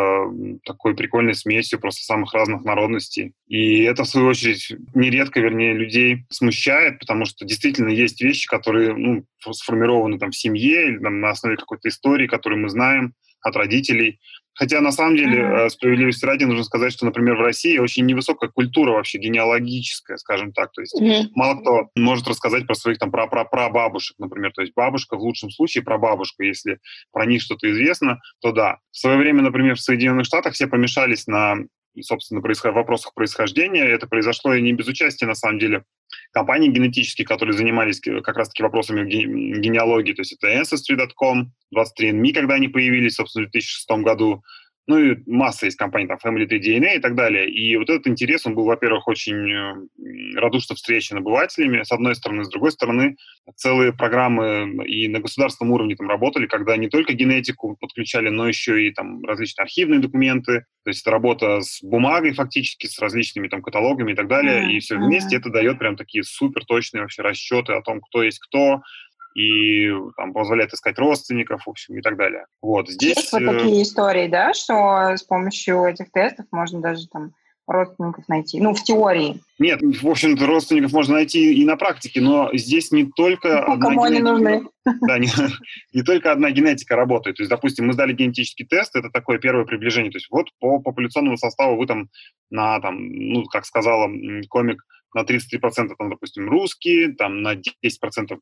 Speaker 11: такой прикольной смесью просто самых разных народностей. И это, в свою очередь, нередко, вернее, людей смущает, потому что действительно есть вещи, которые ну, сформированы там в семье или там, на основе какой-то истории, которую мы знаем от родителей. Хотя, на самом деле, э, справедливости ради, нужно сказать, что, например, в России очень невысокая культура вообще генеалогическая, скажем так. То есть мало кто может рассказать про своих там про про бабушек, например. То есть бабушка в лучшем случае про бабушку, если про них что-то известно, то да. В свое время, например, в Соединенных Штатах все помешались на собственно, происход- вопросах происхождения. Это произошло и не без участия, на самом деле, компаний генетических, которые занимались как раз-таки вопросами ге- генеалогии. То есть это Ancestry.com, 23andMe, когда они появились, собственно, в 2006 году, Ну и масса есть компаний, там, Family Tree DNA и так далее. И вот этот интерес, он был, во-первых, очень э, радушно встречен обывателями, с одной стороны. С другой стороны, целые программы и на государственном уровне там работали, когда не только генетику подключали, но еще и там различные архивные документы. То есть это работа с бумагой фактически, с различными там каталогами и так далее. И все вместе это дает прям такие супер точные вообще расчеты о том, кто есть кто, и там, позволяет искать родственников, в общем, и так далее. Вот здесь...
Speaker 10: Есть вот такие истории, да, что с помощью этих тестов можно даже там родственников найти? Ну, в теории.
Speaker 11: Нет, в общем-то, родственников можно найти и на практике, но здесь не только...
Speaker 10: Ну, кому они нужны?
Speaker 11: Да, не, не только одна генетика работает. То есть, допустим, мы сдали генетический тест, это такое первое приближение. То есть вот по популяционному составу вы там на, там, ну, как сказала комик, на 33% там, допустим, русские, там на 10%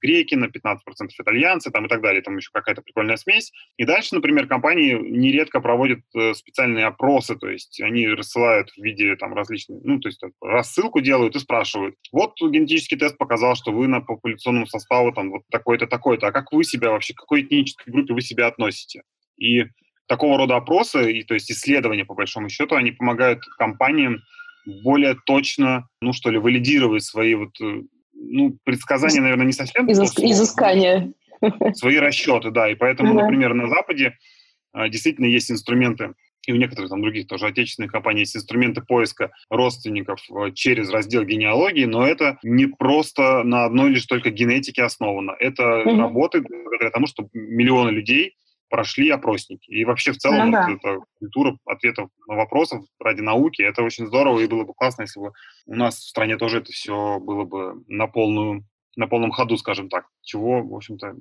Speaker 11: греки, на 15% итальянцы там, и так далее. Там еще какая-то прикольная смесь. И дальше, например, компании нередко проводят э, специальные опросы, то есть они рассылают в виде там различных, ну, то есть рассылку делают и спрашивают. Вот генетический тест показал, что вы на популяционном составу там вот такой-то, такой-то. А как вы себя вообще, к какой этнической группе вы себя относите? И такого рода опросы, и, то есть исследования, по большому счету, они помогают компаниям более точно, ну что ли, валидировать свои вот, э, ну, предсказания, наверное, не совсем...
Speaker 12: Изыск... Изыскания.
Speaker 11: Свои расчеты, да. И поэтому, например, на Западе а, действительно есть инструменты, и у некоторых там других тоже отечественных компаний есть инструменты поиска родственников э, через раздел генеалогии, но это не просто на одной лишь только генетике основано. Это mm-hmm. работает благодаря тому, что миллионы людей прошли опросники. И вообще в целом ну, да. вот эта культура ответов на вопросы ради науки, это очень здорово, и было бы классно, если бы у нас в стране тоже это все было бы на полную на полном ходу, скажем так, чего, в общем-то,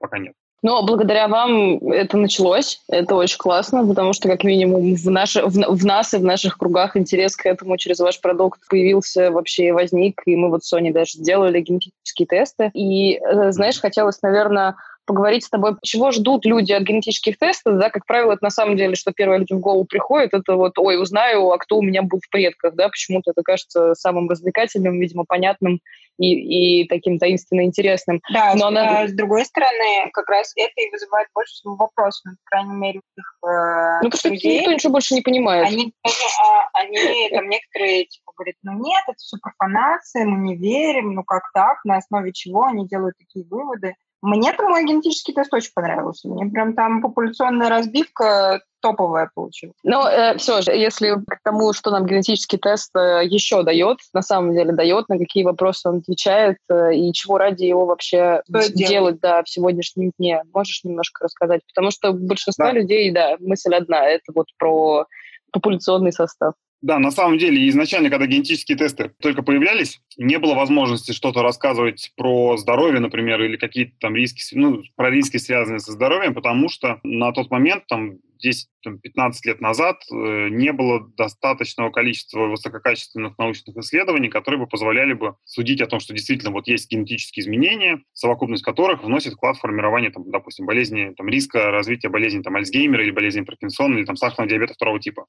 Speaker 11: пока нет.
Speaker 12: Но благодаря вам это началось. Это очень классно, потому что, как минимум, в, наше, в, в нас и в наших кругах интерес к этому через ваш продукт появился вообще возник. И мы вот с Соней даже делали генетические тесты. И, э, знаешь, хотелось, наверное, поговорить с тобой, чего ждут люди от генетических тестов, да, как правило, это на самом деле, что первое людям в голову приходит, это вот, ой, узнаю, а кто у меня был в предках, да, почему-то это кажется самым развлекательным, видимо, понятным и, и таким таинственно интересным.
Speaker 10: Да, Но с, она... с другой стороны, как раз это и вызывает больше всего вопросов, ну, по крайней мере, у их э,
Speaker 12: Ну, потому что никто ничего больше не понимает.
Speaker 10: Они, а, они там некоторые, типа, говорят, ну нет, это все профанация, мы не верим, ну как так, на основе чего они делают такие выводы. Мне-то мой генетический тест очень понравился. Мне прям там популяционная разбивка топовая получилась.
Speaker 12: Но э, все же, если к тому, что нам генетический тест э, еще дает, на самом деле дает, на какие вопросы он отвечает, э, и чего ради его вообще делать, делать да, в сегодняшнем дне, можешь немножко рассказать? Потому что большинство да. людей, да, мысль одна, это вот про популяционный состав.
Speaker 11: Да, на самом деле, изначально, когда генетические тесты только появлялись, не было возможности что-то рассказывать про здоровье, например, или какие-то там риски, ну, про риски, связанные со здоровьем, потому что на тот момент, там, 10-15 лет назад э, не было достаточного количества высококачественных научных исследований, которые бы позволяли бы судить о том, что действительно вот есть генетические изменения, совокупность которых вносит вклад в формирование, там, допустим, болезни, там, риска развития болезни там, Альцгеймера или болезни Паркинсона или там, сахарного диабета второго типа.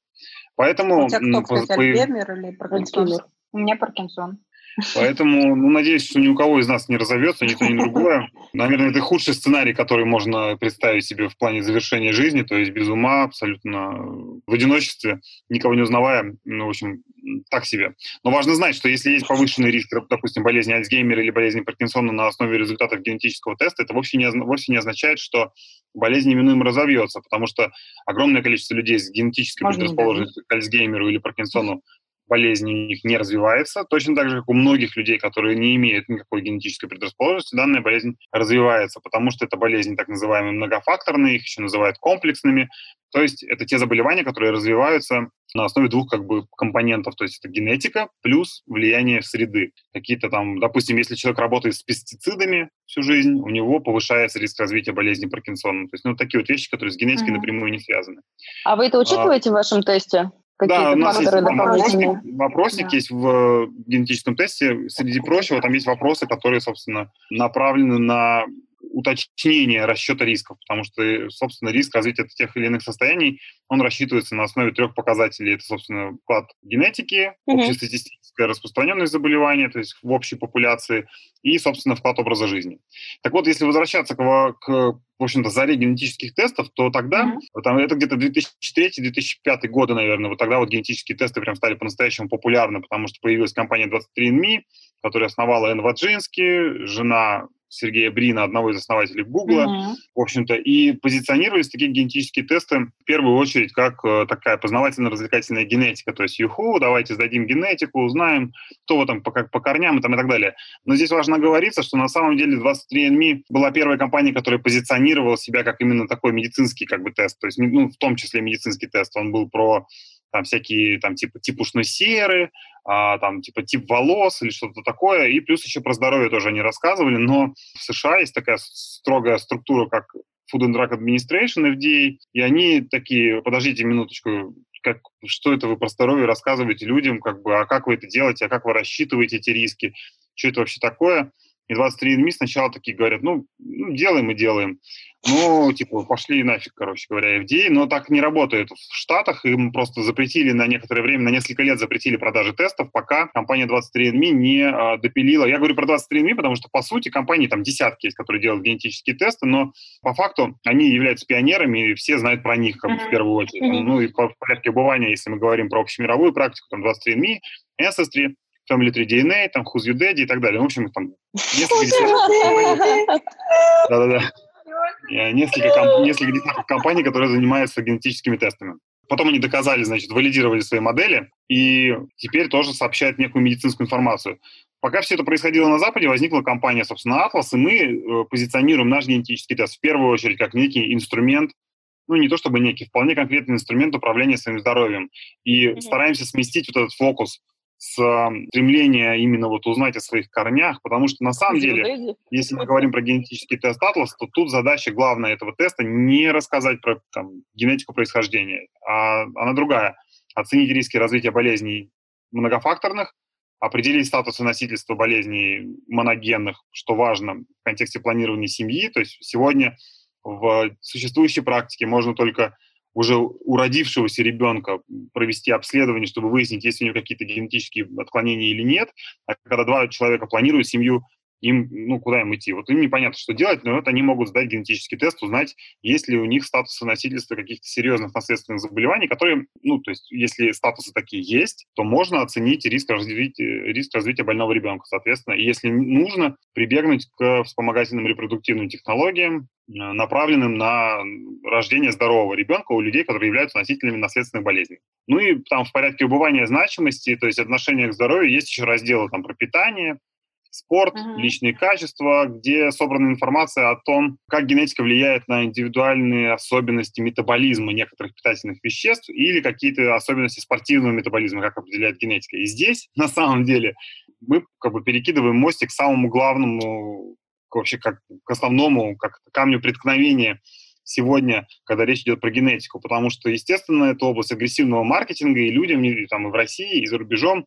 Speaker 11: Поэтому...
Speaker 10: У тебя кто, кстати, Альцгеймер или Паркинсон? У меня Паркинсон.
Speaker 11: Поэтому, ну, надеюсь, что ни у кого из нас не разовьется ни то, ни другое. Наверное, это худший сценарий, который можно представить себе в плане завершения жизни, то есть без ума, абсолютно в одиночестве, никого не узнавая, ну, в общем, так себе. Но важно знать, что если есть повышенный риск, допустим, болезни Альцгеймера или болезни Паркинсона на основе результатов генетического теста, это вовсе не, вовсе не означает, что болезнь неминуемо разовьется, потому что огромное количество людей с генетической предрасположенностью к Альцгеймеру или Паркинсону болезни у них не развивается, точно так же, как у многих людей, которые не имеют никакой генетической предрасположенности, данная болезнь развивается, потому что это болезни так называемые многофакторные, их еще называют комплексными, то есть это те заболевания, которые развиваются на основе двух как бы компонентов, то есть это генетика плюс влияние среды. Какие-то там, допустим, если человек работает с пестицидами всю жизнь, у него повышается риск развития болезни Паркинсона. То есть, ну, такие вот вещи, которые с генетикой mm-hmm. напрямую не связаны.
Speaker 12: А вы это учитываете а, в вашем тесте?
Speaker 11: Да, у нас есть вопросник, вопросник да. есть в генетическом тесте. Среди прочего, там есть вопросы, которые, собственно, направлены на уточнение расчета рисков, потому что, собственно, риск развития тех или иных состояний, он рассчитывается на основе трех показателей. Это, собственно, вклад генетики,
Speaker 12: Мгм.
Speaker 11: общестатистическая распространенность заболевания, то есть в общей популяции, и, собственно, вклад образа жизни. Так вот, если возвращаться к, к в общем-то, заре генетических тестов, то тогда, там, это где-то 2003-2005 годы, наверное, вот тогда вот генетические тесты прям стали по-настоящему популярны, потому что появилась компания 23andMe, которую основала Энн Ваджински, жена Сергея Брина, одного из основателей Гугла, в общем-то, и позиционировались такие генетические тесты в первую очередь как э, такая познавательно-развлекательная генетика, то есть юху, давайте сдадим генетику, узнаем, кто там по, как- по корням и, там, и так далее. Но здесь важно оговориться, что на самом деле 23andMe была первой компанией, которая позиционировала себя как именно такой медицинский как бы тест, то есть ну, в том числе медицинский тест, он был про там всякие там типа тип ушной серы, а, там типа тип волос или что-то такое, и плюс еще про здоровье тоже они рассказывали, но в США есть такая строгая структура, как Food and Drug Administration, FDA, и они такие, подождите минуточку, как, что это вы про здоровье рассказываете людям, как бы, а как вы это делаете, а как вы рассчитываете эти риски, что это вообще такое? И 23andMe сначала такие говорят, ну, ну, делаем и делаем. Ну, типа, пошли нафиг, короче говоря, FDA, но так не работает в Штатах, им просто запретили на некоторое время, на несколько лет запретили продажи тестов, пока компания 23andMe не а, допилила. Я говорю про 23andMe, потому что, по сути, компании там десятки есть, которые делают генетические тесты, но по факту они являются пионерами, и все знают про них как в первую очередь. Ну, и по порядке обывания, если мы говорим про общемировую практику, там 23andMe, Ancestry, Family Tree DNA, там Who's Your Daddy и так далее. Ну, в общем, их там несколько десятков. Да-да-да. Несколько, несколько десятков компаний, которые занимаются генетическими тестами. Потом они доказали, значит, валидировали свои модели и теперь тоже сообщают некую медицинскую информацию. Пока все это происходило на Западе, возникла компания, собственно, Atlas, и мы э, позиционируем наш генетический тест в первую очередь как некий инструмент, ну, не то чтобы некий, вполне конкретный инструмент управления своим здоровьем. И стараемся сместить вот этот фокус с стремления именно вот узнать о своих корнях, потому что на самом деле, если мы говорим про генетический тест Atlas, то тут задача главная этого теста не рассказать про там, генетику происхождения, а она другая. Оценить риски развития болезней многофакторных, определить статус и носительство болезней моногенных, что важно в контексте планирования семьи. То есть сегодня в существующей практике можно только уже у родившегося ребенка провести обследование, чтобы выяснить, есть ли у него какие-то генетические отклонения или нет. А когда два человека планируют семью, им, ну, куда им идти? Вот им непонятно, что делать, но вот они могут сдать генетический тест, узнать, есть ли у них статусы носительства каких-то серьезных наследственных заболеваний, которые, ну, то есть, если статусы такие есть, то можно оценить риск развития, риск развития больного ребенка, соответственно. И если нужно, прибегнуть к вспомогательным репродуктивным технологиям, направленным на рождение здорового ребенка у людей, которые являются носителями наследственных болезней. Ну и там в порядке убывания значимости, то есть отношения к здоровью, есть еще разделы там про питание, спорт, личные качества, где собрана информация о том, как генетика влияет на индивидуальные особенности метаболизма некоторых питательных веществ или какие-то особенности спортивного метаболизма, как определяет генетика. И здесь, на самом деле, мы как бы перекидываем мостик к самому главному, вообще как к основному, как к камню преткновения сегодня, когда речь идет про генетику, потому что, естественно, это область агрессивного маркетинга, и людям и, там, и в России, и за рубежом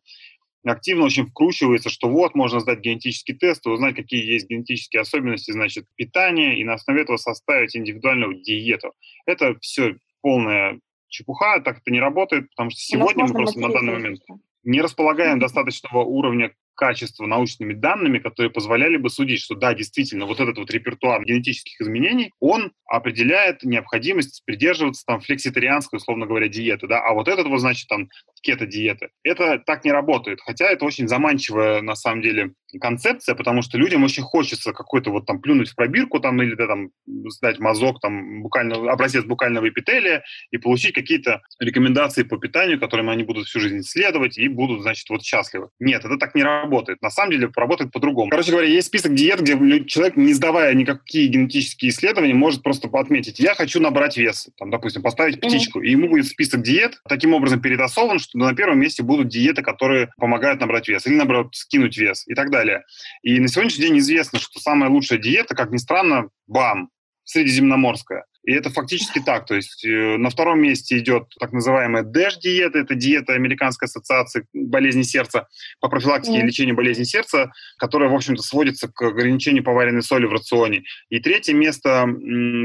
Speaker 11: активно очень вкручивается, что вот, можно сдать генетический тест, и узнать, какие есть генетические особенности, значит, питания, и на основе этого составить индивидуальную диету. Это все полная чепуха, так это не работает, потому что сегодня мы просто на данный момент не располагаем достаточного уровня качества научными данными, которые позволяли бы судить, что да, действительно, вот этот вот репертуар генетических изменений, он определяет необходимость придерживаться там флекситарианской, условно говоря, диеты, да, а вот этот вот, значит, там, кето-диеты. Это так не работает, хотя это очень заманчивая, на самом деле, концепция, потому что людям очень хочется какой-то вот там плюнуть в пробирку там или да, там сдать мазок, там букально, образец букального эпителия и получить какие-то рекомендации по питанию, которым они будут всю жизнь исследовать и будут, значит, вот счастливы. Нет, это так не работает. На самом деле работает по-другому. Короче говоря, есть список диет, где человек, не сдавая никакие генетические исследования, может просто отметить, я хочу набрать вес, там, допустим, поставить птичку, и ему будет список диет таким образом перетасован, что на первом месте будут диеты, которые помогают набрать вес, или, наоборот, скинуть вес и так далее. И на сегодняшний день известно, что самая лучшая диета, как ни странно, БАМ, средиземноморская. И это фактически так. То есть э, на втором месте идет так называемая DASH-диета. Это диета Американской ассоциации болезней сердца по профилактике и лечению болезней сердца, которая, в общем-то, сводится к ограничению поваренной соли в рационе. И третье место,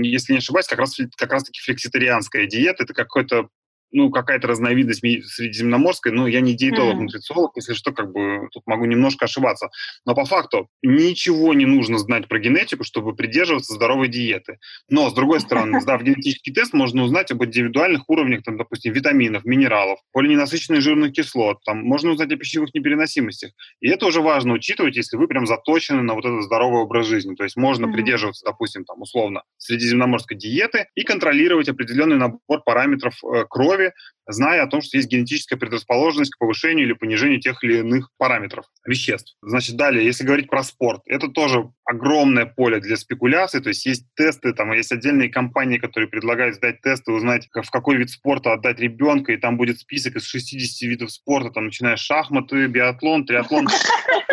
Speaker 11: если не ошибаюсь, как раз как раз-таки флекситарианская диета. Это какой-то ну, какая-то разновидность средиземноморской, но я не диетолог, нутрициолог, если что, как бы тут могу немножко ошибаться. Но по факту ничего не нужно знать про генетику, чтобы придерживаться здоровой диеты. Но, с другой стороны, сдав генетический тест, можно узнать об индивидуальных уровнях, там, допустим, витаминов, минералов, полиненасыщенных жирных кислот, там, можно узнать о пищевых непереносимостях. И это уже важно учитывать, если вы прям заточены на вот этот здоровый образ жизни. То есть можно придерживаться, допустим, там, условно, средиземноморской диеты и контролировать определенный набор параметров э, крови, зная о том, что есть генетическая предрасположенность к повышению или понижению тех или иных параметров веществ. Значит, далее, если говорить про спорт, это тоже огромное поле для спекуляций, то есть есть тесты, там есть отдельные компании, которые предлагают сдать тесты, узнать, в какой вид спорта отдать ребенка, и там будет список из 60 видов спорта, там начиная с шахматы, биатлон, триатлон.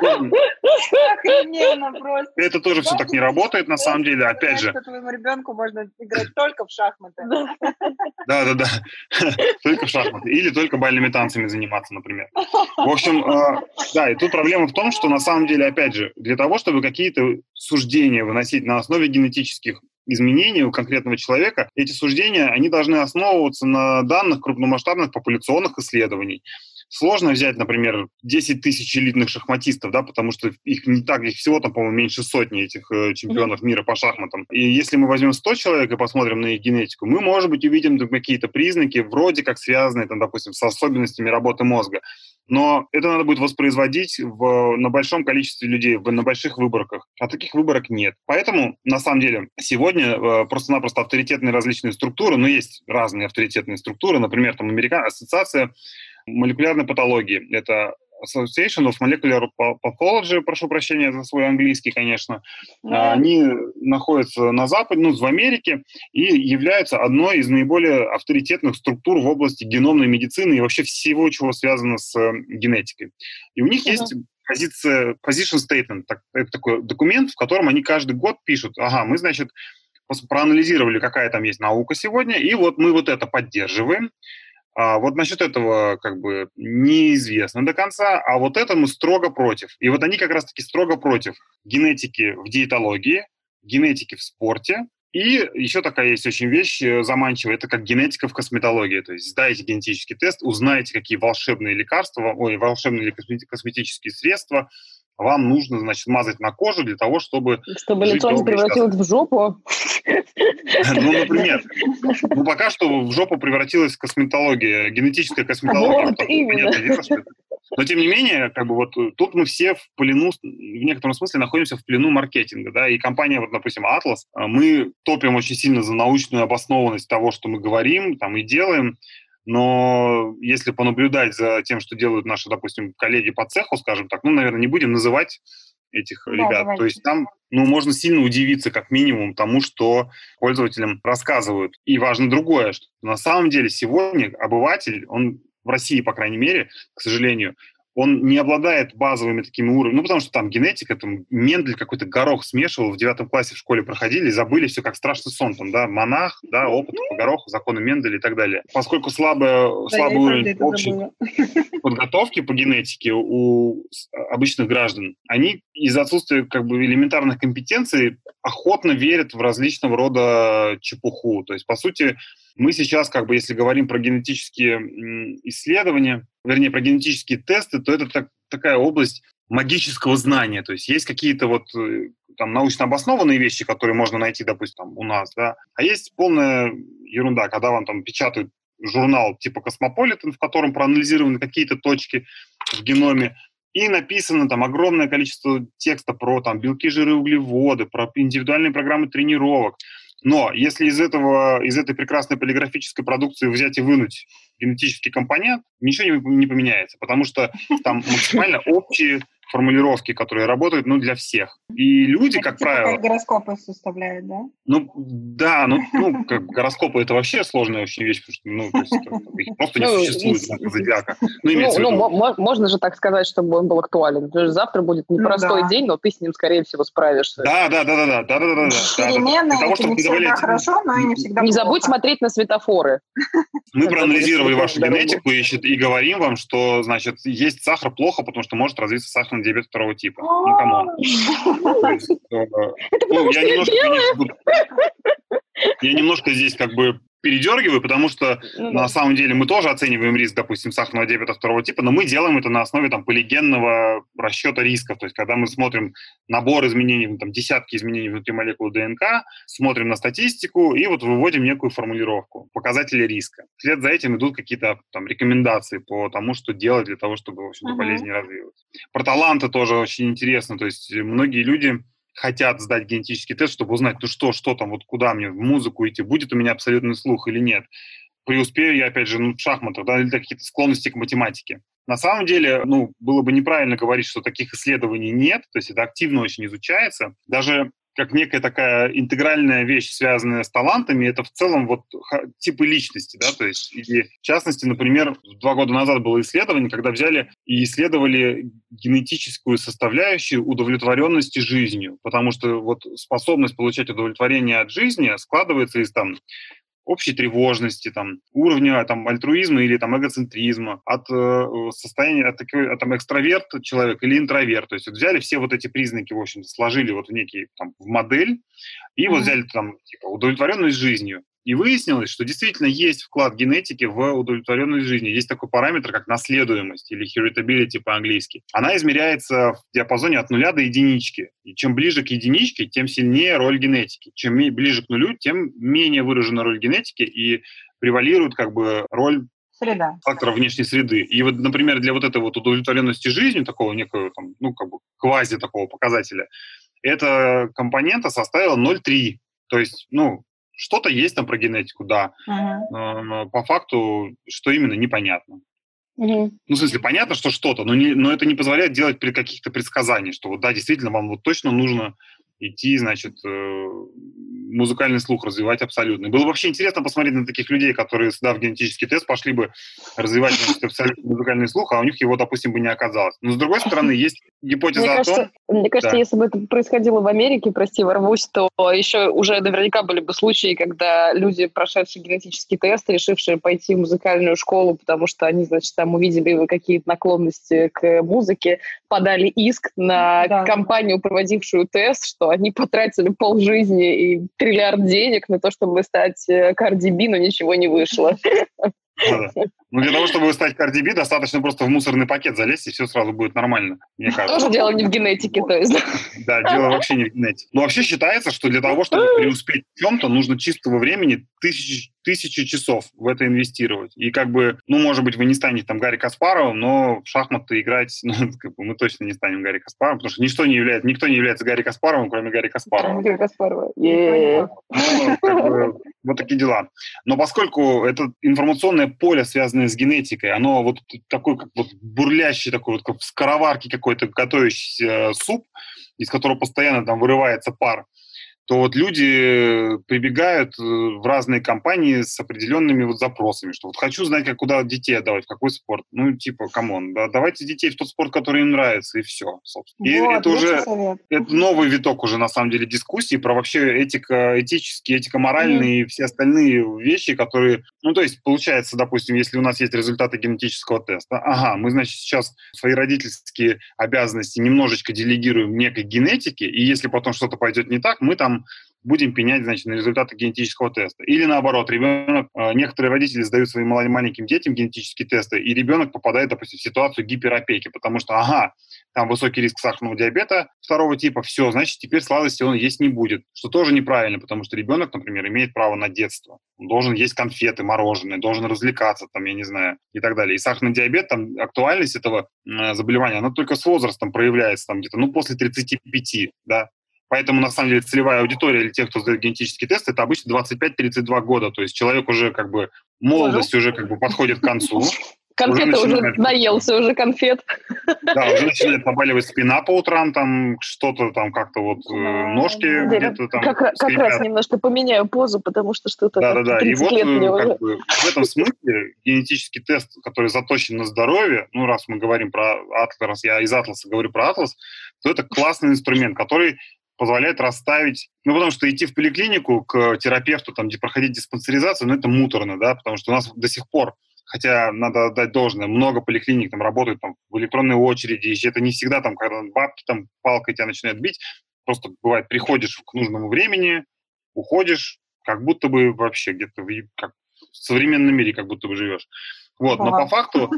Speaker 10: Охрененно просто.
Speaker 11: Это тоже все так не работает, на самом деле, опять же.
Speaker 10: Твоему ребенку можно играть только в шахматы.
Speaker 11: Да, да, да. Только в шахматы. Или только бальными танцами заниматься, например. В общем, э, да, и тут проблема в том, что на самом деле, опять же, для того, чтобы какие-то суждения выносить на основе генетических изменений у конкретного человека, эти суждения, они должны основываться на данных крупномасштабных популяционных исследований. Сложно взять, например, 10 тысяч элитных шахматистов, да, потому что их не так, их всего там, по-моему, меньше сотни этих э, чемпионов мира по шахматам. И если мы возьмем 100 человек и посмотрим на их генетику, мы, может быть, увидим какие-то признаки, вроде как связанные, там, допустим, с особенностями работы мозга. Но это надо будет воспроизводить в, на большом количестве людей, в, на больших выборках. А таких выборок нет. Поэтому, на самом деле, сегодня э, просто-напросто авторитетные различные структуры, ну, есть разные авторитетные структуры, например, там, Американская ассоциация молекулярной патологии. Это Association of Molecular Pathology, прошу прощения за свой английский, конечно. Yeah. Они находятся на Западе, ну, в Америке, и являются одной из наиболее авторитетных структур в области геномной медицины и вообще всего, чего связано с э, генетикой. И у них uh-huh. есть позиция, position statement, так, это такой документ, в котором они каждый год пишут, ага, мы, значит, проанализировали, какая там есть наука сегодня, и вот мы вот это поддерживаем, а вот насчет этого как бы неизвестно до конца, а вот это мы строго против. И вот они как раз-таки строго против генетики в диетологии, генетики в спорте, и еще такая есть очень вещь э, заманчивая, это как генетика в косметологии. То есть сдайте генетический тест, узнаете, какие волшебные лекарства, ой, волшебные косметические средства вам нужно, значит, мазать на кожу для того, чтобы...
Speaker 12: Чтобы лицо не превратилось в жопу?
Speaker 11: Ну, например. Ну, пока что в жопу превратилась косметология, генетическая косметология. Вот, именно. Но, тем не менее, как бы вот тут мы все в плену, в некотором смысле находимся в плену маркетинга, да, и компания, вот, допустим, Atlas, мы топим очень сильно за научную обоснованность того, что мы говорим, там, и делаем, но если понаблюдать за тем, что делают наши, допустим, коллеги по цеху, скажем так, ну, наверное, не будем называть этих да, ребят. Давайте. То есть там, ну, можно сильно удивиться, как минимум, тому, что пользователям рассказывают. И важно другое, что на самом деле сегодня обыватель, он в России, по крайней мере, к сожалению, он не обладает базовыми такими уровнями, ну, потому что там генетика, там Мендель какой-то горох смешивал, в девятом классе в школе проходили, забыли все как страшный сон, там, да, монах, да, опыт по гороху, законы Менделя и так далее. Поскольку слабый, да, слабый уровень общей подготовки по генетике у обычных граждан, они из-за отсутствия как бы элементарных компетенций охотно верят в различного рода чепуху. То есть, по сути, мы сейчас, как бы, если говорим про генетические исследования, вернее, про генетические тесты, то это так, такая область магического знания. То есть есть какие-то вот э, там научно обоснованные вещи, которые можно найти, допустим, там, у нас, да, а есть полная ерунда, когда вам там печатают журнал типа «Космополитен», в котором проанализированы какие-то точки в геноме, и написано там огромное количество текста про там белки, жиры, углеводы, про индивидуальные программы тренировок. Но если из, этого, из этой прекрасной полиграфической продукции взять и вынуть генетический компонент, ничего не, не поменяется, потому что там максимально общие формулировки, которые работают, ну, для всех. И люди, как
Speaker 10: типа
Speaker 11: правило...
Speaker 10: Как гороскопы составляют, да?
Speaker 11: Ну, да, ну, ну как, гороскопы — это вообще сложная очень вещь, потому что, ну, то есть, их просто не
Speaker 12: ну,
Speaker 11: существует, зодиака. Ну,
Speaker 12: ну, ну можно же так сказать, чтобы он был актуален. Завтра будет ну непростой
Speaker 10: ну,
Speaker 12: день, но ты с ним, скорее всего, справишься.
Speaker 11: Да, да, да, да, да, да, да, да.
Speaker 10: Перемены, это не всегда хорошо, но и не всегда
Speaker 12: Не забудь смотреть на светофоры.
Speaker 11: Мы проанализировали вашу генетику и, и говорим вам, что, значит, есть сахар плохо, потому что может развиться сахарный на диабет второго типа. А. Ну, come on. Э, Это потому ну, что я немножко здесь как бы передергиваю, потому что
Speaker 12: Ну
Speaker 11: на
Speaker 12: да.
Speaker 11: самом деле мы тоже оцениваем риск, допустим, сахарного диабета второго типа, но мы делаем это на основе там полигенного расчета рисков. То есть, когда мы смотрим набор изменений, ну, там, десятки изменений внутри молекулы ДНК, смотрим на статистику и вот выводим некую формулировку, показатели риска. Вслед за этим идут какие-то там рекомендации по тому, что делать для того, чтобы, в общем-то,
Speaker 10: Мгм.
Speaker 11: болезнь не развилась. Про таланты тоже очень интересно. То есть, многие люди хотят сдать генетический тест, чтобы узнать, ну что, что там, вот куда мне в музыку идти, будет у меня абсолютный слух или нет. Преуспею я, опять же, ну, в шахматах, да, или какие-то склонности к математике. На самом деле, ну, было бы неправильно говорить, что таких исследований нет, то есть это активно очень изучается. Даже как некая такая интегральная вещь, связанная с талантами, это в целом вот типы личности, да, то есть, и в частности, например, два года назад было исследование, когда взяли и исследовали генетическую составляющую удовлетворенности жизнью, потому что вот способность получать удовлетворение от жизни складывается из там общей тревожности, там, уровня там, альтруизма или там, эгоцентризма, от э, состояния, от, такой, от там, экстраверт человек или интроверт. То есть вот взяли все вот эти признаки, в общем сложили вот в некий, там, в модель, и вот
Speaker 10: Мгм.
Speaker 11: взяли там, типа, удовлетворенность жизнью. И выяснилось, что действительно есть вклад генетики в удовлетворенность жизни. Есть такой параметр, как наследуемость или heritability по-английски. Она измеряется в диапазоне от нуля до единички. И чем ближе к единичке, тем сильнее роль генетики. Чем ближе к нулю, тем менее выражена роль генетики и превалирует как бы роль
Speaker 10: Среда.
Speaker 11: фактора внешней среды. И вот, например, для вот этой вот удовлетворенности жизнью, такого некого, там, ну, как бы квази такого показателя, эта компонента составила 0,3. То есть, ну, что-то есть там про генетику, да. Э, По факту, что именно, непонятно.
Speaker 12: Мгм.
Speaker 11: Ну, в смысле, понятно, что что-то, но, не, но это не позволяет делать при каких-то предсказаний, что вот да, действительно, вам вот точно нужно идти, значит, э, музыкальный слух развивать абсолютно. Было бы вообще интересно посмотреть на таких людей, которые, сдав генетический тест, пошли бы развивать значит, музыкальный слух, а у них его, допустим, бы не оказалось. Но, с другой стороны, есть гипотеза
Speaker 12: Мне
Speaker 11: о
Speaker 12: кажется,
Speaker 11: том...
Speaker 12: мне кажется,
Speaker 11: Да.
Speaker 12: если бы это происходило в Америке, прости, ворвусь, то еще уже наверняка были бы случаи, когда люди, прошедшие генетический тест, решившие пойти в музыкальную школу, потому что они, значит, там увидели какие-то наклонности к музыке, подали иск на
Speaker 10: Да.
Speaker 12: компанию, проводившую тест, что они потратили полжизни и триллиард денег на то, чтобы стать э, Cardi B, но ничего не вышло.
Speaker 11: Да-да. Ну, для того, чтобы стать Cardi B, достаточно просто в мусорный пакет залезть, и все сразу будет нормально, мне кажется.
Speaker 12: Тоже дело не в генетике, то есть.
Speaker 11: Да, дело вообще не в генетике. Но вообще считается, что для того, чтобы преуспеть в чем-то, нужно чистого времени тысячи, тысячи часов в это инвестировать. И как бы, ну, может быть, вы не станете там Гарри Каспаровым, но в шахматы играть, ну, как бы мы точно не станем Гарри Каспаровым, потому что ничто не является, никто не является Гарри Каспаровым, кроме Гарри Каспарова.
Speaker 12: Игорь Каспарова.
Speaker 11: Ну, как бы, вот такие дела. Но поскольку это информационное поле, связанное с генетикой, оно вот такой, как вот бурлящий, такой вот, как в скороварке какой-то готовящийся суп, из которого постоянно там вырывается пар, то вот люди прибегают э, в разные компании с определенными вот запросами, что вот хочу знать, как куда детей отдавать, в какой спорт. Ну, типа, come on, да, давайте детей в тот спорт, который им нравится, и все, собственно. И
Speaker 10: Вот,
Speaker 11: это
Speaker 10: лучший
Speaker 11: уже
Speaker 10: совет.
Speaker 11: это новый виток уже, на самом деле, дискуссии про вообще этико, этические, этико-моральные и все остальные вещи, которые... Ну, то есть, получается, допустим, если у нас есть результаты генетического теста, ага, мы, значит, сейчас свои родительские обязанности немножечко делегируем некой генетике, и если потом что-то пойдет не так, мы там будем пенять, значит, на результаты генетического теста. Или наоборот, ребенок, э, некоторые родители сдают своим мал- маленьким детям генетические тесты, и ребенок попадает, допустим, в ситуацию гиперопеки, потому что, ага, там высокий риск сахарного диабета второго типа, все, значит, теперь сладости он есть не будет, что тоже неправильно, потому что ребенок, например, имеет право на детство. Он должен есть конфеты, мороженое, должен развлекаться, там, я не знаю, и так далее. И сахарный диабет, там, актуальность этого заболевания, она только с возрастом проявляется, там, где-то, ну, после 35, да, Поэтому, на самом деле, целевая аудитория для тех, кто сдает генетический тест, это обычно 25-32 года. То есть человек уже как бы, молодость уже как бы подходит к концу.
Speaker 12: Конфеты уже,
Speaker 11: начинает-
Speaker 12: наелся, уже конфет.
Speaker 11: Да, уже начинает побаливать спина по утрам, там что-то там как-то вот э, ножки где-то там
Speaker 12: Как, как раз немножко поменяю позу, потому что что-то
Speaker 11: Да, да, да. И
Speaker 12: 30
Speaker 11: вот э,
Speaker 12: уже.
Speaker 11: как бы, в этом смысле генетический тест, который заточен на здоровье, ну, раз мы говорим про Атлас, раз я из Атласа говорю про Атлас, то это классный инструмент, который позволяет расставить, ну, потому что идти в поликлинику к терапевту, там, где проходить диспансеризацию, ну, это муторно, да, потому что у нас до сих пор, хотя надо отдать должное, много поликлиник там работают там в электронной очереди, и это не всегда там, когда бабки там палкой тебя начинают бить, просто бывает, приходишь к нужному времени, уходишь, как будто бы вообще где-то в, как в современном мире как будто бы живешь. Вот, но по факту